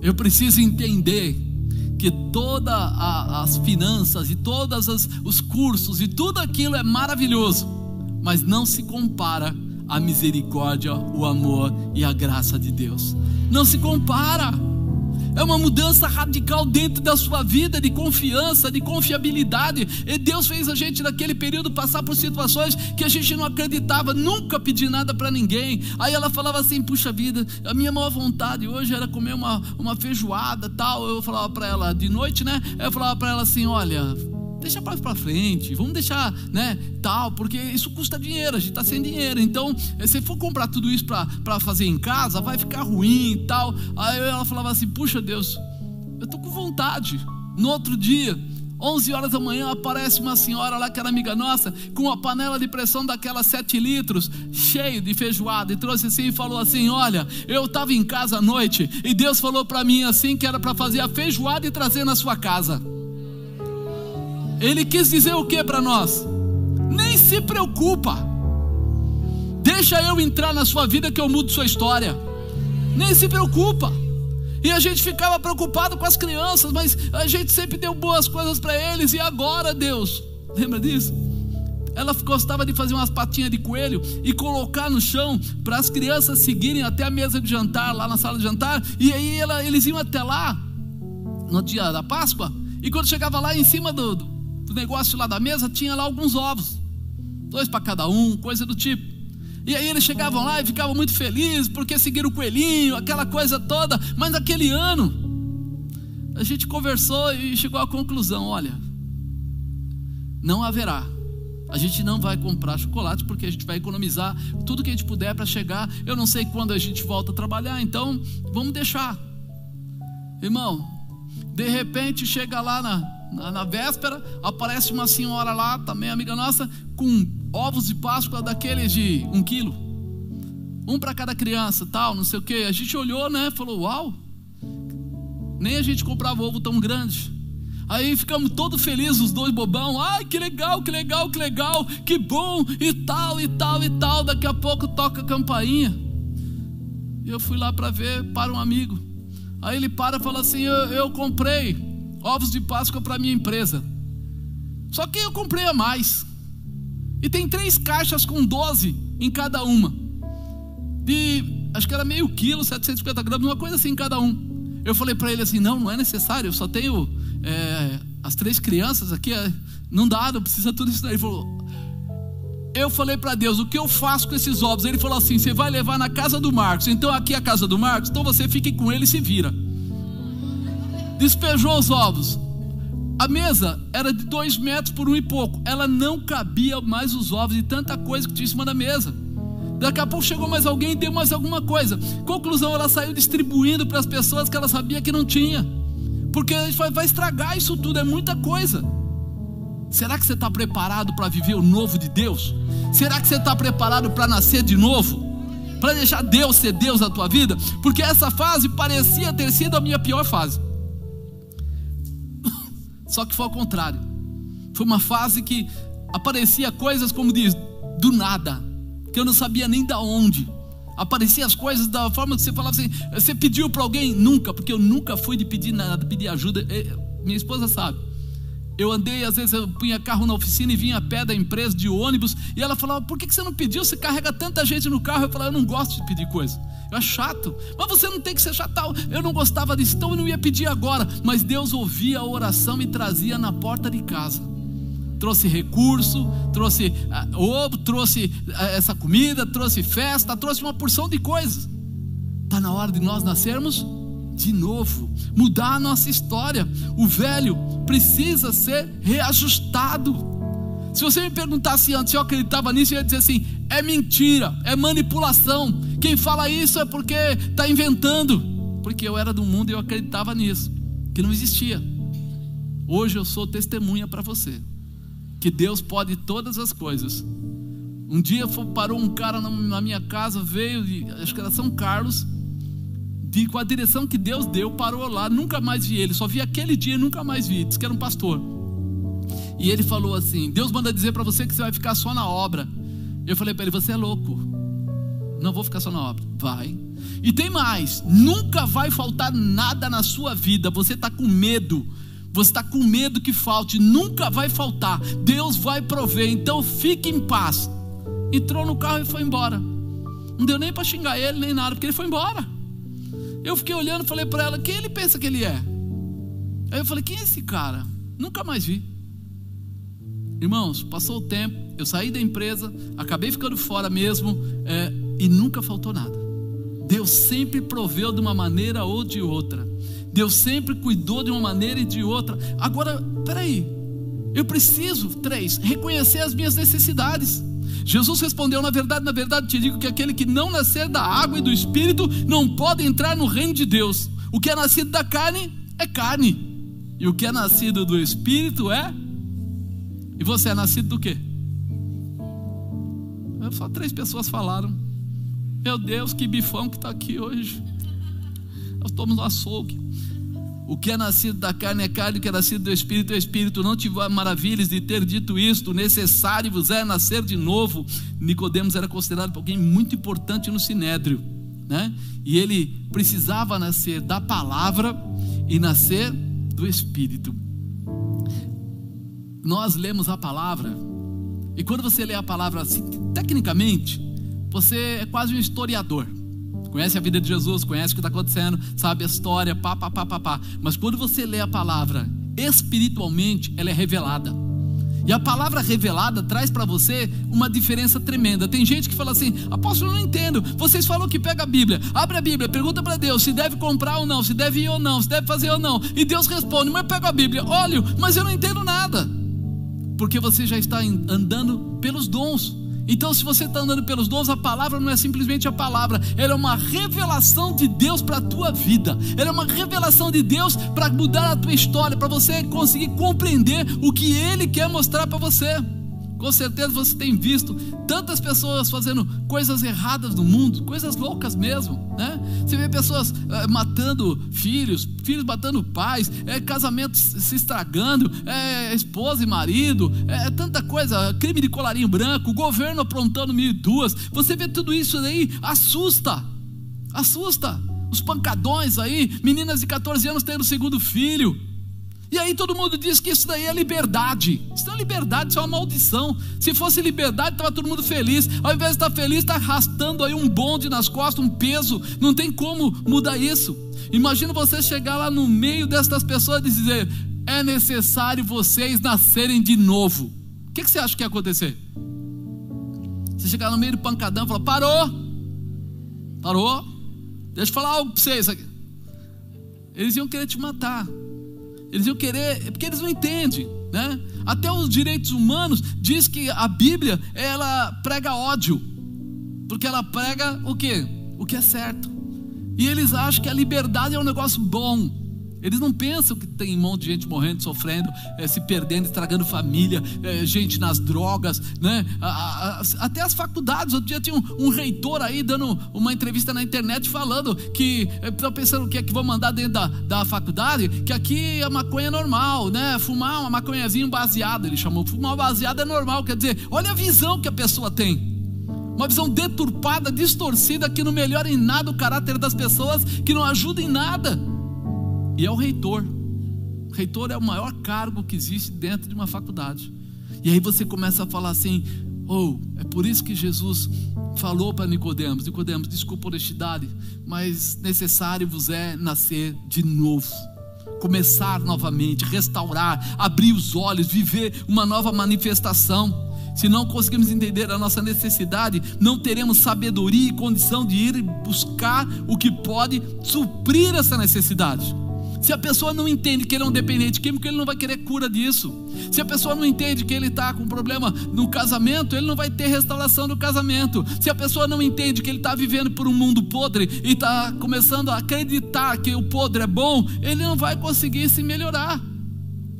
Eu preciso entender que todas as finanças e todos os cursos e tudo aquilo é maravilhoso, mas não se compara à misericórdia, o amor e a graça de Deus. Não se compara. É uma mudança radical dentro da sua vida de confiança, de confiabilidade. E Deus fez a gente naquele período passar por situações que a gente não acreditava, nunca pedir nada para ninguém. Aí ela falava assim: puxa vida, a minha maior vontade hoje era comer uma, uma feijoada tal. Eu falava para ela de noite, né? Eu falava para ela assim: olha, deixa para frente, vamos deixar, né, tal, porque isso custa dinheiro, a gente está sem dinheiro. Então, eh, se for comprar tudo isso para fazer em casa, vai ficar ruim e tal. Aí ela falava assim: puxa Deus, eu tô com vontade. No outro dia, 11 horas da manhã, aparece uma senhora lá que era amiga nossa, com uma panela de pressão daquela 7 litros, cheio de feijoada, e trouxe assim e falou assim: Olha, eu estava em casa à noite, e Deus falou para mim assim que era para fazer a feijoada e trazer na sua casa. Ele quis dizer o que para nós? Nem se preocupa. Deixa eu entrar na sua vida que eu mudo sua história. Nem se preocupa. E a gente ficava preocupado com as crianças, mas a gente sempre deu boas coisas para eles. E agora, Deus, lembra disso? Ela gostava de fazer umas patinhas de coelho e colocar no chão para as crianças seguirem até a mesa de jantar, lá na sala de jantar. E aí ela, eles iam até lá, no dia da Páscoa. E quando chegava lá em cima do, do negócio lá da mesa, tinha lá alguns ovos, dois para cada um, coisa do tipo. E aí eles chegavam lá e ficavam muito felizes porque seguiram o coelhinho, aquela coisa toda. Mas naquele ano, a gente conversou e chegou à conclusão: olha, não haverá. A gente não vai comprar chocolate porque a gente vai economizar tudo que a gente puder para chegar. Eu não sei quando a gente volta a trabalhar, então vamos deixar. Irmão, de repente chega lá na, na, na véspera, aparece uma senhora lá, também amiga nossa, com ovos de Páscoa daqueles de um quilo. Um para cada criança, tal, não sei o que. A gente olhou, né? Falou, uau. Nem a gente comprava ovo tão grande. Aí ficamos todos felizes, os dois bobão. Ai, que legal, que legal, que legal, que bom, e tal, e tal, e tal. Daqui a pouco toca a campainha. Eu fui lá para ver para um amigo. Aí ele para e fala assim: eu, eu comprei ovos de Páscoa para minha empresa. Só que eu comprei a mais. E tem três caixas com 12 em cada uma. De, acho que era meio quilo, 750 gramas, uma coisa assim em cada um. Eu falei para ele assim: não, não é necessário, eu só tenho é, as três crianças aqui, é, não dá, não precisa tudo isso. Ele falou: eu falei para Deus, o que eu faço com esses ovos? Ele falou assim: você vai levar na casa do Marcos. Então aqui é a casa do Marcos, então você fique com ele e se vira. Despejou os ovos. A mesa era de dois metros por um e pouco. Ela não cabia mais os ovos e tanta coisa que tinha em cima da mesa. Daqui a pouco chegou mais alguém e deu mais alguma coisa. Conclusão, ela saiu distribuindo para as pessoas que ela sabia que não tinha. Porque vai estragar isso tudo, é muita coisa. Será que você está preparado para viver o novo de Deus? Será que você está preparado para nascer de novo? Para deixar Deus ser Deus na tua vida? Porque essa fase parecia ter sido a minha pior fase. Só que foi ao contrário. Foi uma fase que aparecia coisas, como diz, do nada, que eu não sabia nem da onde. Apareciam as coisas da forma que você falava assim. Você pediu para alguém? Nunca, porque eu nunca fui de pedir nada, pedir ajuda. Minha esposa sabe. Eu andei, às vezes eu punha carro na oficina e vinha a pé da empresa de ônibus, e ela falava: Por que você não pediu? Você carrega tanta gente no carro. Eu falava: Eu não gosto de pedir coisa. Eu acho chato. Mas você não tem que ser chato. Eu não gostava disso, então eu não ia pedir agora. Mas Deus ouvia a oração e trazia na porta de casa. Trouxe recurso, trouxe uh, ovo, trouxe uh, essa comida, trouxe festa, trouxe uma porção de coisas. Está na hora de nós nascermos de novo, mudar a nossa história. O velho precisa ser reajustado. Se você me perguntasse antes se eu acreditava nisso, eu ia dizer assim: é mentira, é manipulação. Quem fala isso é porque está inventando. Porque eu era do mundo e eu acreditava nisso, que não existia. Hoje eu sou testemunha para você, que Deus pode todas as coisas. Um dia parou um cara na minha casa, veio acho que era São Carlos, de, com a direção que Deus deu, parou lá, nunca mais vi ele, só vi aquele dia e nunca mais vi, disse que era um pastor. E ele falou assim: Deus manda dizer para você que você vai ficar só na obra. Eu falei para ele: Você é louco, não vou ficar só na obra. Vai. E tem mais: nunca vai faltar nada na sua vida, você está com medo. Você está com medo que falte, nunca vai faltar. Deus vai prover, então fique em paz. Entrou no carro e foi embora. Não deu nem para xingar ele nem nada, porque ele foi embora. Eu fiquei olhando e falei para ela: quem ele pensa que ele é? Aí eu falei: quem é esse cara? Nunca mais vi. Irmãos, passou o tempo, eu saí da empresa, acabei ficando fora mesmo é, e nunca faltou nada. Deus sempre proveu de uma maneira ou de outra. Deus sempre cuidou de uma maneira e de outra. Agora, peraí, eu preciso, três, reconhecer as minhas necessidades. Jesus respondeu: Na verdade, na verdade, te digo que aquele que não nascer da água e do espírito não pode entrar no reino de Deus. O que é nascido da carne é carne, e o que é nascido do espírito é. E você é nascido do quê? Só três pessoas falaram. Meu Deus, que bifão que está aqui hoje. Nós estamos no açougue. O que é nascido da carne é carne, o que é nascido do espírito é espírito. Não tive maravilhas de ter dito isto, necessário vos é nascer de novo. Nicodemos era considerado alguém muito importante no sinédrio, né? E ele precisava nascer da palavra e nascer do espírito. Nós lemos a palavra, e quando você lê a palavra assim, tecnicamente, você é quase um historiador conhece a vida de Jesus, conhece o que está acontecendo, sabe a história, pá, pá, pá, pá, pá. Mas quando você lê a palavra espiritualmente, ela é revelada. E a palavra revelada traz para você uma diferença tremenda. Tem gente que fala assim: Apóstolo, eu não entendo. Vocês falam que pega a Bíblia, abre a Bíblia, pergunta para Deus se deve comprar ou não, se deve ir ou não, se deve fazer ou não. E Deus responde: Mas pega a Bíblia, olho, mas eu não entendo nada. Porque você já está andando pelos dons. Então, se você está andando pelos dons, a palavra não é simplesmente a palavra, ela é uma revelação de Deus para a tua vida, ela é uma revelação de Deus para mudar a tua história, para você conseguir compreender o que Ele quer mostrar para você. Com certeza você tem visto tantas pessoas fazendo coisas erradas no mundo, coisas loucas mesmo, né? Você vê pessoas é, matando filhos, filhos matando pais, é, casamentos se estragando, é, esposa e marido, é, tanta coisa, crime de colarinho branco, governo aprontando mil e duas. Você vê tudo isso aí, assusta, assusta. Os pancadões aí, meninas de 14 anos tendo segundo filho. E aí todo mundo diz que isso daí é liberdade. Isso não é liberdade, isso é uma maldição. Se fosse liberdade, estava todo mundo feliz. Ao invés de estar feliz, está arrastando aí um bonde nas costas, um peso. Não tem como mudar isso. Imagina você chegar lá no meio destas pessoas e dizer: é necessário vocês nascerem de novo. O que, que você acha que ia acontecer? Você chegar no meio do pancadão e falar: parou, parou, deixa eu falar algo para vocês. Eles iam querer te matar. Eles iam querer, porque eles não entendem, né? Até os direitos humanos diz que a Bíblia ela prega ódio, porque ela prega o que? O que é certo. E eles acham que a liberdade é um negócio bom. Eles não pensam que tem um monte de gente morrendo, sofrendo, é, se perdendo, estragando família, é, gente nas drogas, né? A, a, até as faculdades. Outro dia tinha um, um, reitor aí dando uma entrevista na internet falando que estão é, pensando o que é que vão mandar dentro da, da faculdade, que aqui a maconha é normal, né? Fumar uma maconhazinha baseada, ele chamou. Fumar baseada é normal, quer dizer, olha a visão que a pessoa tem. Uma visão deturpada, distorcida, que não melhora em nada o caráter das pessoas, que não ajuda em nada e é o reitor. O reitor é o maior cargo que existe dentro de uma faculdade. E aí você começa a falar assim: "Oh, é por isso que Jesus falou para Nicodemos, Nicodemos, desculpa a honestidade, mas necessário vos é nascer de novo." Começar novamente, restaurar, abrir os olhos, viver uma nova manifestação. Se não conseguimos entender a nossa necessidade, não teremos sabedoria e condição de ir buscar o que pode suprir essa necessidade. Se a pessoa não entende que ele é um dependente químico, ele não vai querer cura disso. Se a pessoa não entende que ele está com problema no casamento, ele não vai ter restauração do casamento. Se a pessoa não entende que ele está vivendo por um mundo podre e está começando a acreditar que o podre é bom, ele não vai conseguir se melhorar.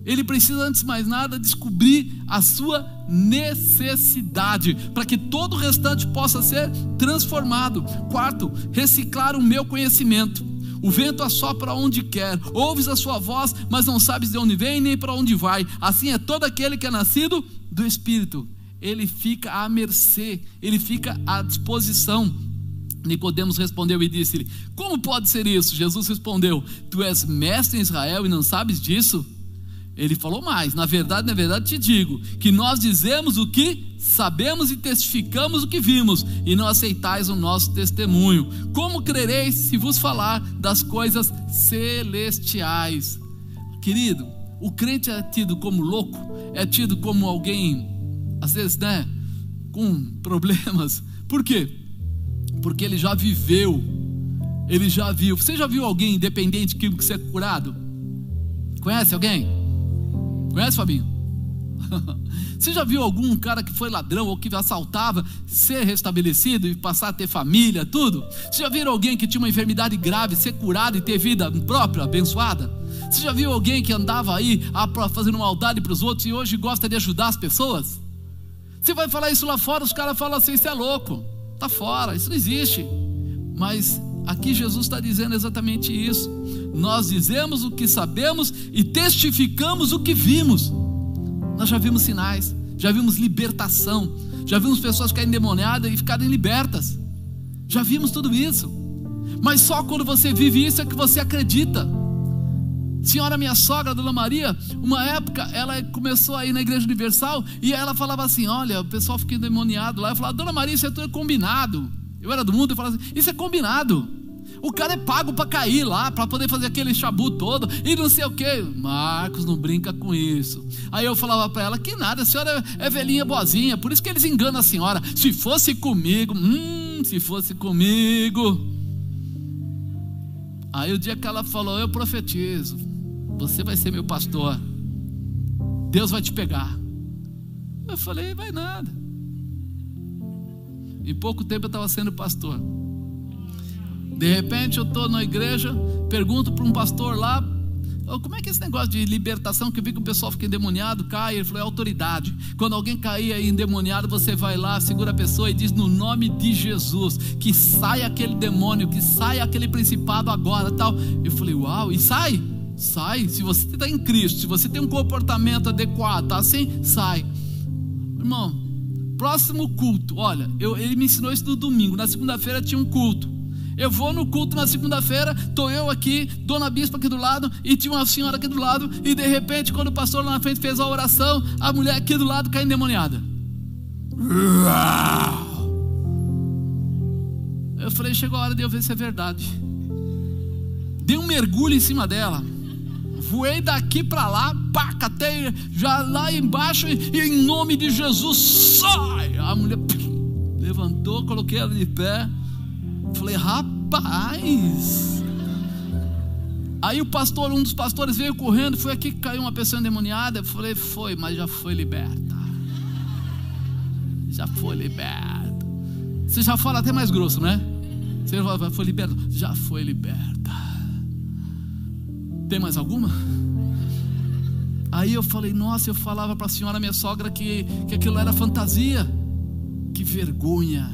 Ele precisa, antes de mais nada, descobrir a sua necessidade, para que todo o restante possa ser transformado. Quarto, reciclar o meu conhecimento. O vento assopra onde quer, ouves a sua voz, mas não sabes de onde vem nem para onde vai. Assim é todo aquele que é nascido do Espírito. Ele fica à mercê, ele fica à disposição. Nicodemos respondeu e disse-lhe: Como pode ser isso? Jesus respondeu: Tu és mestre em Israel e não sabes disso? Ele falou mais: Na verdade, na verdade te digo que nós dizemos o que sabemos e testificamos o que vimos, e não aceitais o nosso testemunho. Como crereis se vos falar das coisas celestiais? Querido, o crente é tido como louco, é tido como alguém, às vezes, né, com problemas. Por quê? Porque ele já viveu, ele já viu. Você já viu alguém independente que ser curado? Conhece alguém? Conhece, Fabinho? Você já viu algum cara que foi ladrão ou que assaltava ser restabelecido e passar a ter família, tudo? Você já viu alguém que tinha uma enfermidade grave ser curado e ter vida própria, abençoada? Você já viu alguém que andava aí fazendo maldade para os outros e hoje gosta de ajudar as pessoas? Você vai falar isso lá fora, os caras falam assim: isso é louco, tá fora, isso não existe. Mas Aqui Jesus está dizendo exatamente isso. Nós dizemos o que sabemos e testificamos o que vimos. Nós já vimos sinais, já vimos libertação, já vimos pessoas ficarem endemoniadas e ficarem libertas. Já vimos tudo isso. Mas só quando você vive isso é que você acredita. Senhora, minha sogra, Dona Maria, uma época ela começou a ir na Igreja Universal e ela falava assim: Olha, o pessoal fica endemoniado lá. Eu falava, Dona Maria, isso é tudo combinado. Eu era do mundo e falava assim: Isso é combinado. O cara é pago para cair lá, para poder fazer aquele chabu todo e não sei o que. Marcos não brinca com isso. Aí eu falava para ela: Que nada, a senhora é velhinha boazinha, por isso que eles enganam a senhora. Se fosse comigo, hum, se fosse comigo. Aí o dia que ela falou: Eu profetizo, você vai ser meu pastor, Deus vai te pegar. Eu falei: Vai nada. Em pouco tempo eu estava sendo pastor. De repente eu estou na igreja, pergunto para um pastor lá, oh, como é que é esse negócio de libertação que eu vi que o pessoal fica endemoniado, cai? Ele falou, é autoridade. Quando alguém cair aí endemoniado, você vai lá, segura a pessoa e diz no nome de Jesus, que sai aquele demônio, que sai aquele principado agora tal. Eu falei, uau, e sai? Sai. Se você está em Cristo, se você tem um comportamento adequado, tá assim, sai. Irmão, próximo culto, olha, eu, ele me ensinou isso no domingo, na segunda-feira tinha um culto. Eu vou no culto na segunda-feira, estou eu aqui, Dona Bispa aqui do lado, e tinha uma senhora aqui do lado, e de repente, quando o pastor lá na frente fez a oração, a mulher aqui do lado caiu endemoniada. Eu falei, chegou a hora de eu ver se é verdade. Dei um mergulho em cima dela. Voei daqui para lá, pá, catei já lá embaixo, e, e em nome de Jesus, sai! A mulher levantou, coloquei ela de pé. Falei, rapaz. Aí o pastor, um dos pastores veio correndo, foi aqui que caiu uma pessoa endemoniada. Eu falei, foi, mas já foi liberta. Já foi liberta. Você já fala até mais grosso, né? Você fala, foi liberta. Já foi liberta. Tem mais alguma? Aí eu falei, nossa, eu falava para a senhora, minha sogra, que, que aquilo era fantasia. Que vergonha.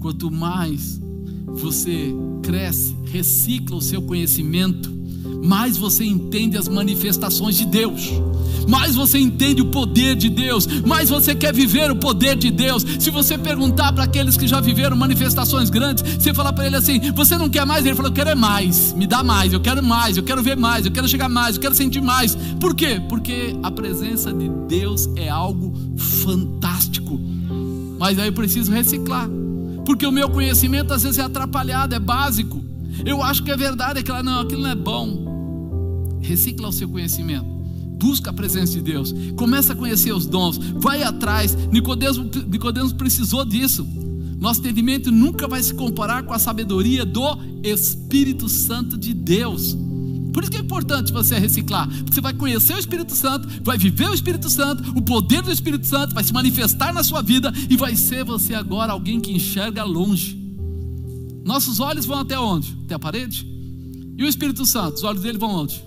Quanto mais você cresce, recicla o seu conhecimento, mais você entende as manifestações de Deus, mais você entende o poder de Deus, mais você quer viver o poder de Deus. Se você perguntar para aqueles que já viveram manifestações grandes, você falar para ele assim: Você não quer mais? Ele falou: Eu quero é mais, me dá mais, eu quero mais, eu quero ver mais, eu quero chegar mais, eu quero sentir mais. Por quê? Porque a presença de Deus é algo fantástico, mas aí eu preciso reciclar porque o meu conhecimento às vezes é atrapalhado, é básico. Eu acho que é verdade, aquilo não, aquilo não é bom. Recicla o seu conhecimento. Busca a presença de Deus. Começa a conhecer os dons. Vai atrás. Nicodemos, Nicodemos precisou disso. Nosso entendimento nunca vai se comparar com a sabedoria do Espírito Santo de Deus. Por isso que é importante você reciclar, porque você vai conhecer o Espírito Santo, vai viver o Espírito Santo, o poder do Espírito Santo vai se manifestar na sua vida e vai ser você agora alguém que enxerga longe. Nossos olhos vão até onde? Até a parede? E o Espírito Santo, os olhos dele vão onde?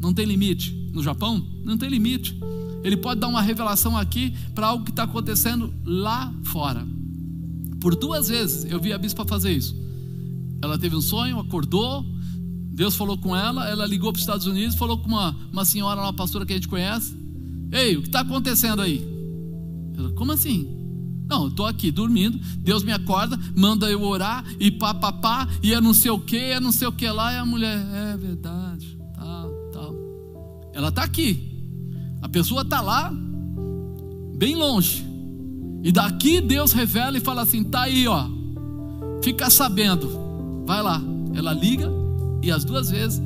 Não tem limite. No Japão, não tem limite. Ele pode dar uma revelação aqui para algo que está acontecendo lá fora. Por duas vezes eu vi a bispa fazer isso. Ela teve um sonho, acordou, Deus falou com ela, ela ligou para os Estados Unidos, falou com uma, uma senhora, uma pastora que a gente conhece. Ei, o que está acontecendo aí? Ela, como assim? Não, eu estou aqui dormindo, Deus me acorda, manda eu orar, e pá, pá, pá, e é não sei o que, é não sei o que lá, e a mulher, é verdade, tal, tal. Ela está aqui, a pessoa está lá, bem longe, e daqui Deus revela e fala assim: tá aí, ó, fica sabendo, vai lá. Ela liga, e as duas vezes,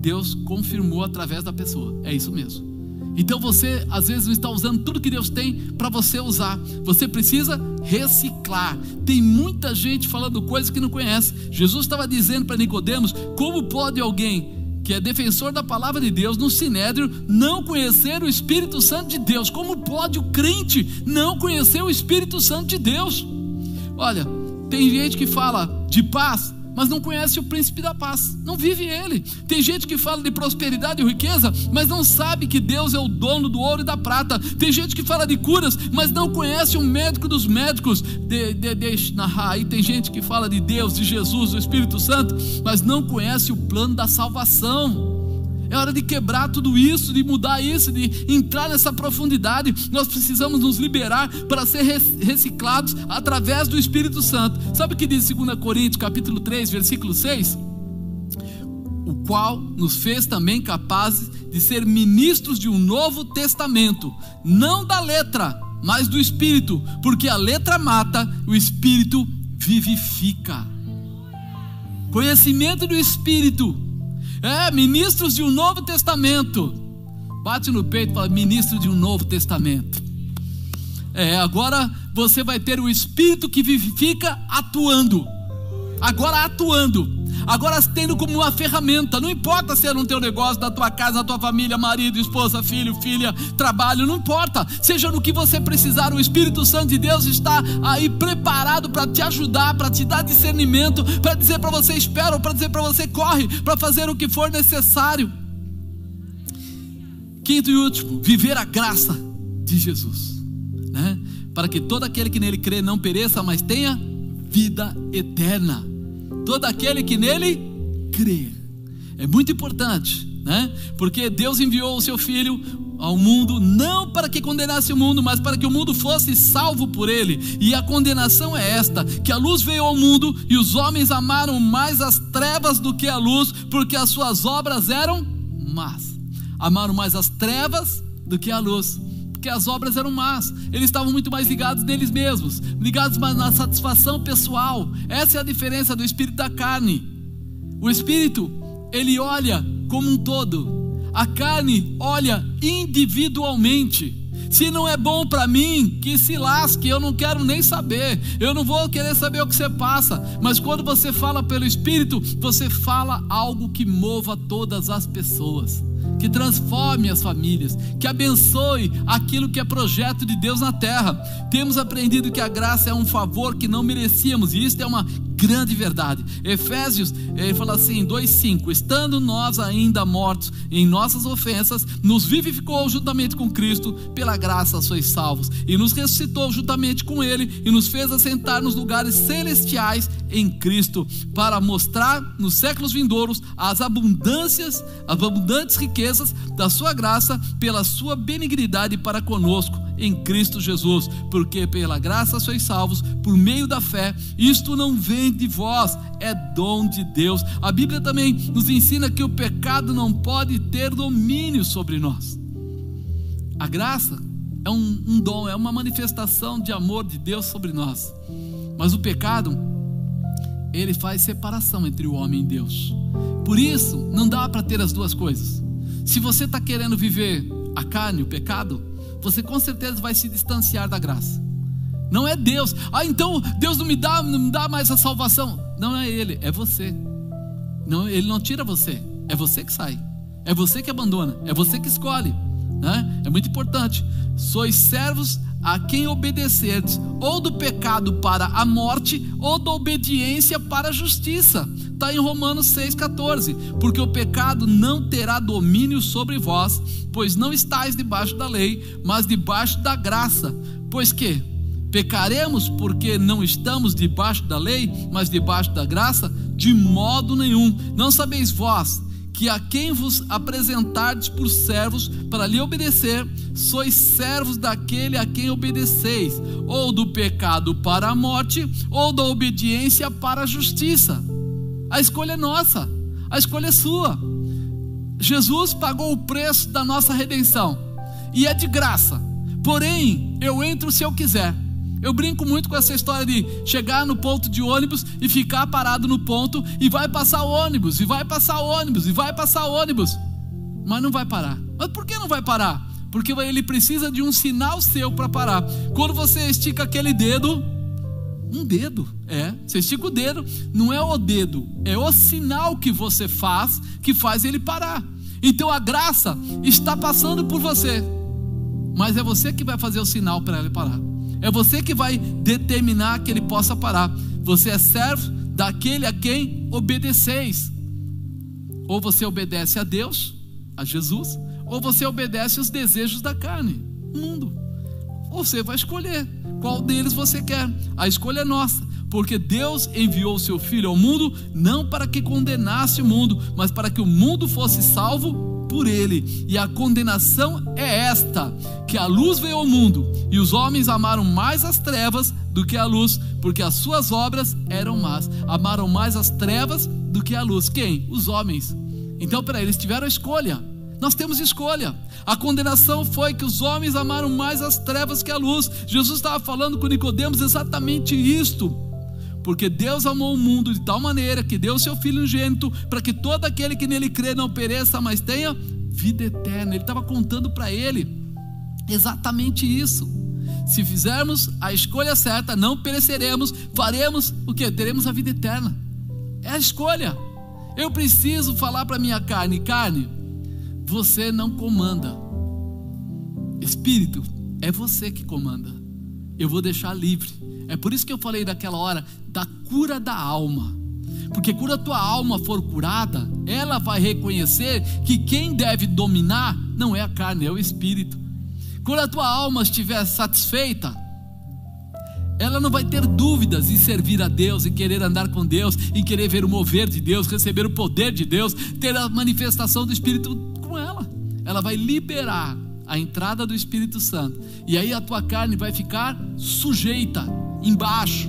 Deus confirmou através da pessoa. É isso mesmo. Então você às vezes não está usando tudo que Deus tem para você usar. Você precisa reciclar. Tem muita gente falando coisas que não conhece. Jesus estava dizendo para Nicodemos: como pode alguém que é defensor da palavra de Deus no sinédrio não conhecer o Espírito Santo de Deus? Como pode o crente não conhecer o Espírito Santo de Deus? Olha, tem gente que fala de paz, mas não conhece o príncipe da paz, não vive ele. Tem gente que fala de prosperidade e riqueza, mas não sabe que Deus é o dono do ouro e da prata. Tem gente que fala de curas, mas não conhece o médico dos médicos. De, de, de, aí tem gente que fala de Deus, de Jesus, do Espírito Santo, mas não conhece o plano da salvação. É hora de quebrar tudo isso, de mudar isso, de entrar nessa profundidade. Nós precisamos nos liberar para ser reciclados através do Espírito Santo. Sabe o que diz 2 Coríntios, capítulo 3, versículo 6? O qual nos fez também capazes de ser ministros de um novo testamento, não da letra, mas do Espírito, porque a letra mata, o Espírito vivifica. Conhecimento do Espírito é, ministros de um novo testamento. Bate no peito e fala: ministro de um novo testamento. É, agora você vai ter o Espírito que vivifica atuando. Agora atuando agora tendo como uma ferramenta, não importa se é no teu negócio, da tua casa, da tua família, marido, esposa, filho, filha, trabalho, não importa, seja no que você precisar, o Espírito Santo de Deus está aí preparado para te ajudar, para te dar discernimento, para dizer para você espera, para dizer para você corre, para fazer o que for necessário. Quinto e último, viver a graça de Jesus, né? Para que todo aquele que nele crê não pereça, mas tenha vida eterna todo aquele que nele crê. É muito importante, né? Porque Deus enviou o seu filho ao mundo não para que condenasse o mundo, mas para que o mundo fosse salvo por ele. E a condenação é esta: que a luz veio ao mundo e os homens amaram mais as trevas do que a luz, porque as suas obras eram más. Amaram mais as trevas do que a luz porque as obras eram más. Eles estavam muito mais ligados neles mesmos, ligados mais na satisfação pessoal. Essa é a diferença do espírito da carne. O espírito, ele olha como um todo. A carne olha individualmente. Se não é bom para mim, que se lasque, eu não quero nem saber. Eu não vou querer saber o que você passa. Mas quando você fala pelo Espírito, você fala algo que mova todas as pessoas que transforme as famílias, que abençoe aquilo que é projeto de Deus na terra. Temos aprendido que a graça é um favor que não merecíamos, e isso é uma grande verdade. Efésios, ele fala assim, 2:5, estando nós ainda mortos em nossas ofensas, nos vivificou juntamente com Cristo, pela graça sois salvos, e nos ressuscitou juntamente com ele e nos fez assentar nos lugares celestiais em Cristo, para mostrar nos séculos vindouros as abundâncias, as abundantes riquezas da sua graça pela sua benignidade para conosco em Cristo Jesus, porque pela graça sois salvos por meio da fé. Isto não vem de vós, é dom de Deus. A Bíblia também nos ensina que o pecado não pode ter domínio sobre nós. A graça é um, um dom, é uma manifestação de amor de Deus sobre nós. Mas o pecado, ele faz separação entre o homem e Deus. Por isso, não dá para ter as duas coisas. Se você está querendo viver a carne, o pecado, você com certeza vai se distanciar da graça. Não é Deus. Ah, então Deus não me dá, não me dá mais a salvação. Não é Ele, é você. Não, Ele não tira você. É você que sai. É você que abandona. É você que escolhe. Né? É muito importante. Sois servos a quem obedecerdes, ou do pecado para a morte, ou da obediência para a justiça. Está em Romanos 6,14. Porque o pecado não terá domínio sobre vós, pois não estáis debaixo da lei, mas debaixo da graça. Pois que? Pecaremos porque não estamos debaixo da lei, mas debaixo da graça? De modo nenhum. Não sabeis vós que a quem vos apresentardes por servos para lhe obedecer, sois servos daquele a quem obedeceis, ou do pecado para a morte, ou da obediência para a justiça. A escolha é nossa, a escolha é sua. Jesus pagou o preço da nossa redenção e é de graça. Porém, eu entro se eu quiser. Eu brinco muito com essa história de chegar no ponto de ônibus e ficar parado no ponto e vai passar o ônibus, e vai passar o ônibus, e vai passar o ônibus, mas não vai parar. Mas por que não vai parar? Porque ele precisa de um sinal seu para parar. Quando você estica aquele dedo, um dedo, é, você estica o dedo, não é o dedo, é o sinal que você faz que faz ele parar. Então a graça está passando por você, mas é você que vai fazer o sinal para ele parar. É você que vai determinar que ele possa parar. Você é servo daquele a quem obedeceis. Ou você obedece a Deus, a Jesus, ou você obedece aos desejos da carne, o mundo. Você vai escolher qual deles você quer. A escolha é nossa, porque Deus enviou o seu filho ao mundo não para que condenasse o mundo, mas para que o mundo fosse salvo por ele. E a condenação é esta: que a luz veio ao mundo e os homens amaram mais as trevas do que a luz, porque as suas obras eram más. Amaram mais as trevas do que a luz. Quem? Os homens. Então, para eles tiveram a escolha. Nós temos escolha. A condenação foi que os homens amaram mais as trevas que a luz. Jesus estava falando com Nicodemos exatamente isto. Porque Deus amou o mundo de tal maneira que deu o seu filho unigênito para que todo aquele que nele crê não pereça, mas tenha vida eterna. Ele estava contando para ele exatamente isso. Se fizermos a escolha certa, não pereceremos, faremos o que? Teremos a vida eterna. É a escolha. Eu preciso falar para minha carne, carne, você não comanda. Espírito, é você que comanda. Eu vou deixar livre. É por isso que eu falei daquela hora da cura da alma. Porque quando a tua alma for curada, ela vai reconhecer que quem deve dominar não é a carne, é o espírito. Quando a tua alma estiver satisfeita, ela não vai ter dúvidas em servir a Deus, em querer andar com Deus, em querer ver o mover de Deus, receber o poder de Deus, ter a manifestação do Espírito com ela. Ela vai liberar a entrada do Espírito Santo. E aí a tua carne vai ficar sujeita, embaixo,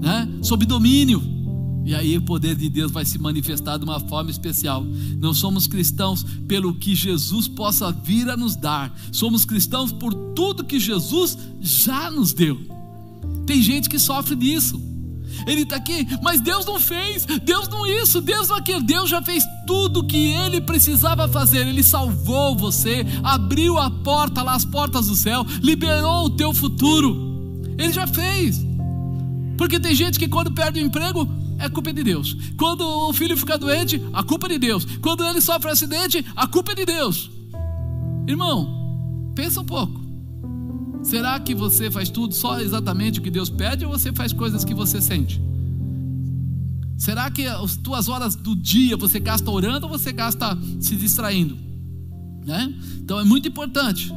né? sob domínio. E aí o poder de Deus vai se manifestar de uma forma especial. Não somos cristãos pelo que Jesus possa vir a nos dar. Somos cristãos por tudo que Jesus já nos deu. Tem gente que sofre disso. Ele está aqui, mas Deus não fez, Deus não isso, Deus não aquilo. Deus já fez tudo o que ele precisava fazer. Ele salvou você, abriu a porta lá, as portas do céu, liberou o teu futuro. Ele já fez. Porque tem gente que quando perde o emprego, é culpa de Deus. Quando o filho fica doente, a culpa é de Deus. Quando ele sofre um acidente, a culpa é de Deus. Irmão, pensa um pouco. Será que você faz tudo só exatamente o que Deus pede ou você faz coisas que você sente? Será que as tuas horas do dia você gasta orando ou você gasta se distraindo? Né? Então é muito importante.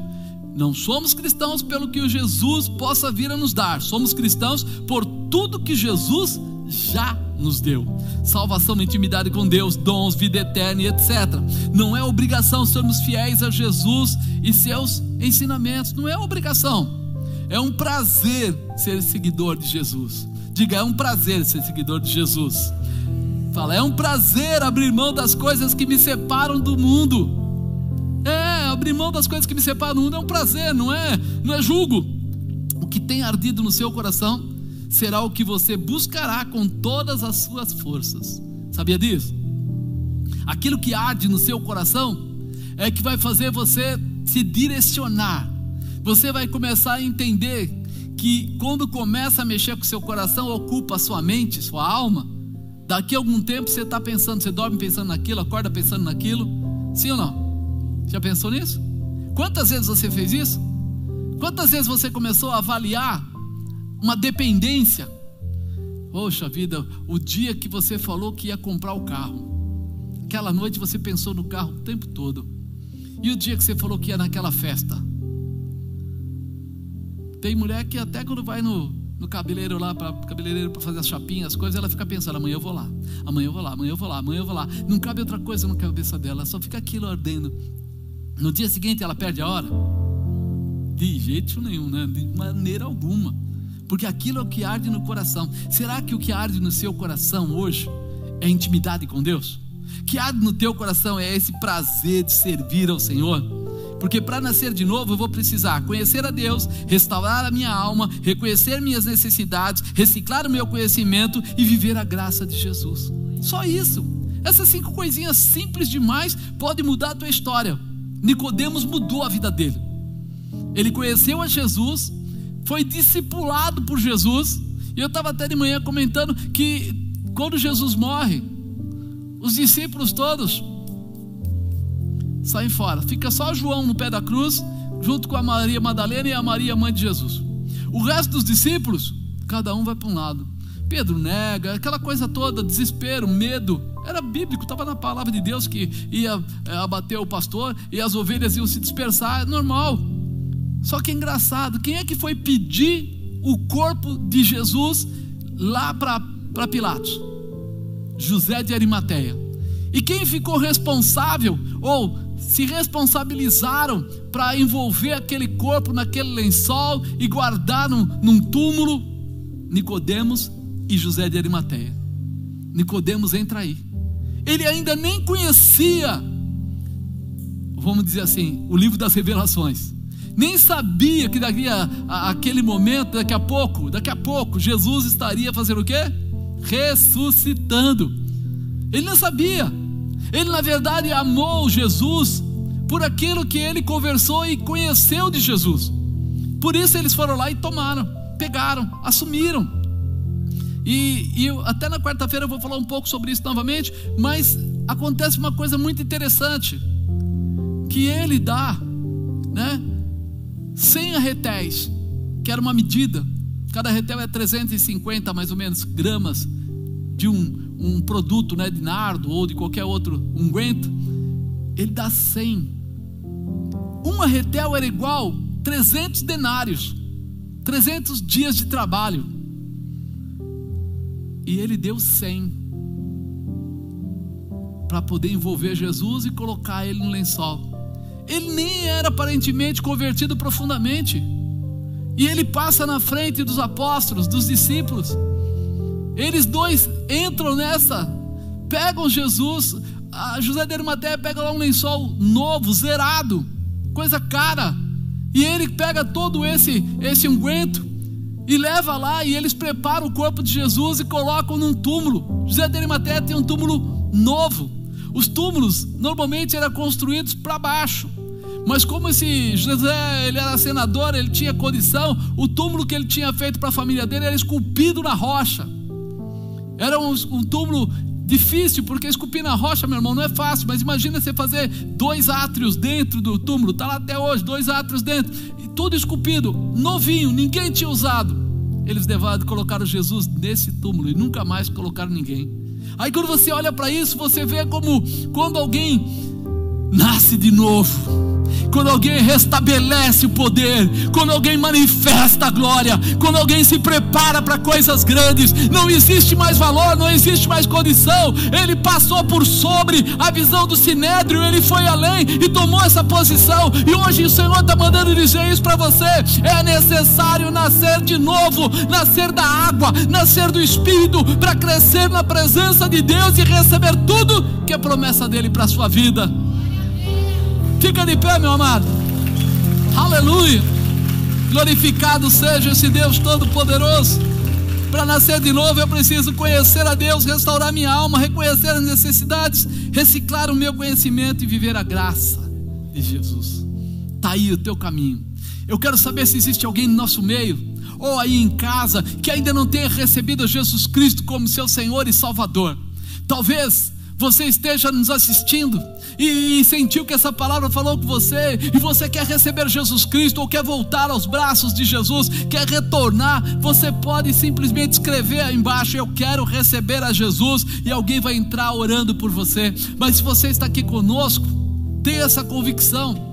Não somos cristãos pelo que Jesus possa vir a nos dar, somos cristãos por tudo que Jesus já nos deu. Salvação, intimidade com Deus, dons, vida eterna e etc. Não é obrigação sermos fiéis a Jesus e seus ensinamentos, não é obrigação. É um prazer ser seguidor de Jesus. Diga, é um prazer ser seguidor de Jesus. Fala, é um prazer abrir mão das coisas que me separam do mundo. Abrir mão das coisas que me separam mundo é um prazer, não é? Não é julgo. O que tem ardido no seu coração será o que você buscará com todas as suas forças. Sabia disso? Aquilo que arde no seu coração é que vai fazer você se direcionar. Você vai começar a entender que quando começa a mexer com o seu coração, ocupa a sua mente, sua alma. Daqui a algum tempo você está pensando, você dorme pensando naquilo, acorda pensando naquilo. Sim ou não? Já pensou nisso? Quantas vezes você fez isso? Quantas vezes você começou a avaliar uma dependência. Poxa vida, o dia que você falou que ia comprar o carro, aquela noite você pensou no carro o tempo todo, e o dia que você falou que ia naquela festa. Tem mulher que até quando vai no, no cabeleireiro lá, para cabeleireiro para fazer as chapinhas, as coisas, ela fica pensando: amanhã eu vou lá, amanhã eu vou lá, amanhã eu vou lá, amanhã eu vou lá. Não cabe outra coisa na cabeça dela, só fica aquilo ardendo. No dia seguinte ela perde a hora? De jeito nenhum, né? De maneira alguma porque aquilo é o que arde no coração. Será que o que arde no seu coração hoje é intimidade com Deus? Que arde no teu coração é esse prazer de servir ao Senhor? Porque para nascer de novo eu vou precisar conhecer a Deus, restaurar a minha alma, reconhecer minhas necessidades, reciclar o meu conhecimento e viver a graça de Jesus. Só isso. Essas cinco coisinhas simples demais podem mudar a tua história. Nicodemos mudou a vida dele. Ele conheceu a Jesus, foi discipulado por Jesus. E eu estava até de manhã comentando que quando Jesus morre, os discípulos todos saem fora. Fica só João no pé da cruz, junto com a Maria Madalena e a Maria, mãe de Jesus. O resto dos discípulos, cada um vai para um lado. Pedro nega, aquela coisa toda, desespero, medo. Era bíblico, estava na palavra de Deus que ia é, abater o pastor e as ovelhas iam se dispersar, é normal. Só que é engraçado, quem é que foi pedir o corpo de Jesus lá para Pilatos? José de Arimateia. E quem ficou responsável ou se responsabilizaram para envolver aquele corpo naquele lençol e guardar num, num túmulo? Nicodemos e José de Arimateia. Nicodemos entra aí. Ele ainda nem conhecia, vamos dizer assim, o livro das revelações. Nem sabia que daqui a, a aquele momento, daqui a pouco, daqui a pouco, Jesus estaria fazendo o quê? Ressuscitando. Ele não sabia. Ele, na verdade, amou Jesus por aquilo que ele conversou e conheceu de Jesus. Por isso eles foram lá e tomaram, pegaram, assumiram. E, e até na quarta-feira eu vou falar um pouco sobre isso novamente, mas acontece uma coisa muito interessante: que ele dá, né, 100 arretéis, que era uma medida, cada retel é 350 mais ou menos gramas de um, um produto né, de nardo ou de qualquer outro unguento, ele dá 100. Um arretel era igual 300 denários, 300 dias de trabalho. E ele deu 100 para poder envolver Jesus e colocar ele no lençol. Ele nem era aparentemente convertido profundamente. E ele passa na frente dos apóstolos, dos discípulos. Eles dois entram nessa, pegam Jesus. José de Arimateia pega lá um lençol novo, zerado, coisa cara. E ele pega todo esse esse unguento e leva lá e eles preparam o corpo de Jesus e colocam num túmulo. José de Arimateia tem um túmulo novo. Os túmulos normalmente eram construídos para baixo. Mas como esse José ele era senador, ele tinha condição, o túmulo que ele tinha feito para a família dele era esculpido na rocha. Era um, um túmulo difícil, porque esculpir na rocha, meu irmão, não é fácil. Mas imagina você fazer dois átrios dentro do túmulo, está lá até hoje, dois átrios dentro, e tudo esculpido, novinho, ninguém tinha usado. Eles levaram, colocaram Jesus nesse túmulo e nunca mais colocaram ninguém. Aí quando você olha para isso, você vê como quando alguém nasce de novo quando alguém restabelece o poder, quando alguém manifesta a glória, quando alguém se prepara para coisas grandes, não existe mais valor, não existe mais condição. Ele passou por sobre a visão do sinédrio, ele foi além e tomou essa posição. E hoje o Senhor está mandando dizer isso para você: é necessário nascer de novo, nascer da água, nascer do Espírito, para crescer na presença de Deus e receber tudo que é promessa dele para a sua vida. Fica de pé, meu amado. Aleluia. Glorificado seja esse Deus Todo-Poderoso. Para nascer de novo, eu preciso conhecer a Deus, restaurar minha alma, reconhecer as necessidades, reciclar o meu conhecimento e viver a graça de Jesus. Está aí o teu caminho. Eu quero saber se existe alguém no nosso meio, ou aí em casa, que ainda não tenha recebido Jesus Cristo como seu Senhor e Salvador. Talvez você esteja nos assistindo e sentiu que essa palavra falou com você, e você quer receber Jesus Cristo, ou quer voltar aos braços de Jesus, quer retornar, você pode simplesmente escrever aí embaixo: Eu quero receber a Jesus, e alguém vai entrar orando por você. Mas se você está aqui conosco, tenha essa convicção.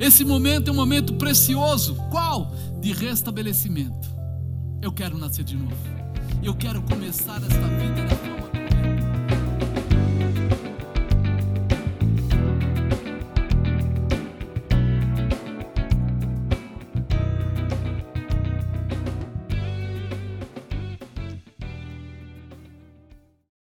Esse momento é um momento precioso. Qual? De restabelecimento. Eu quero nascer de novo. Eu quero começar esta vida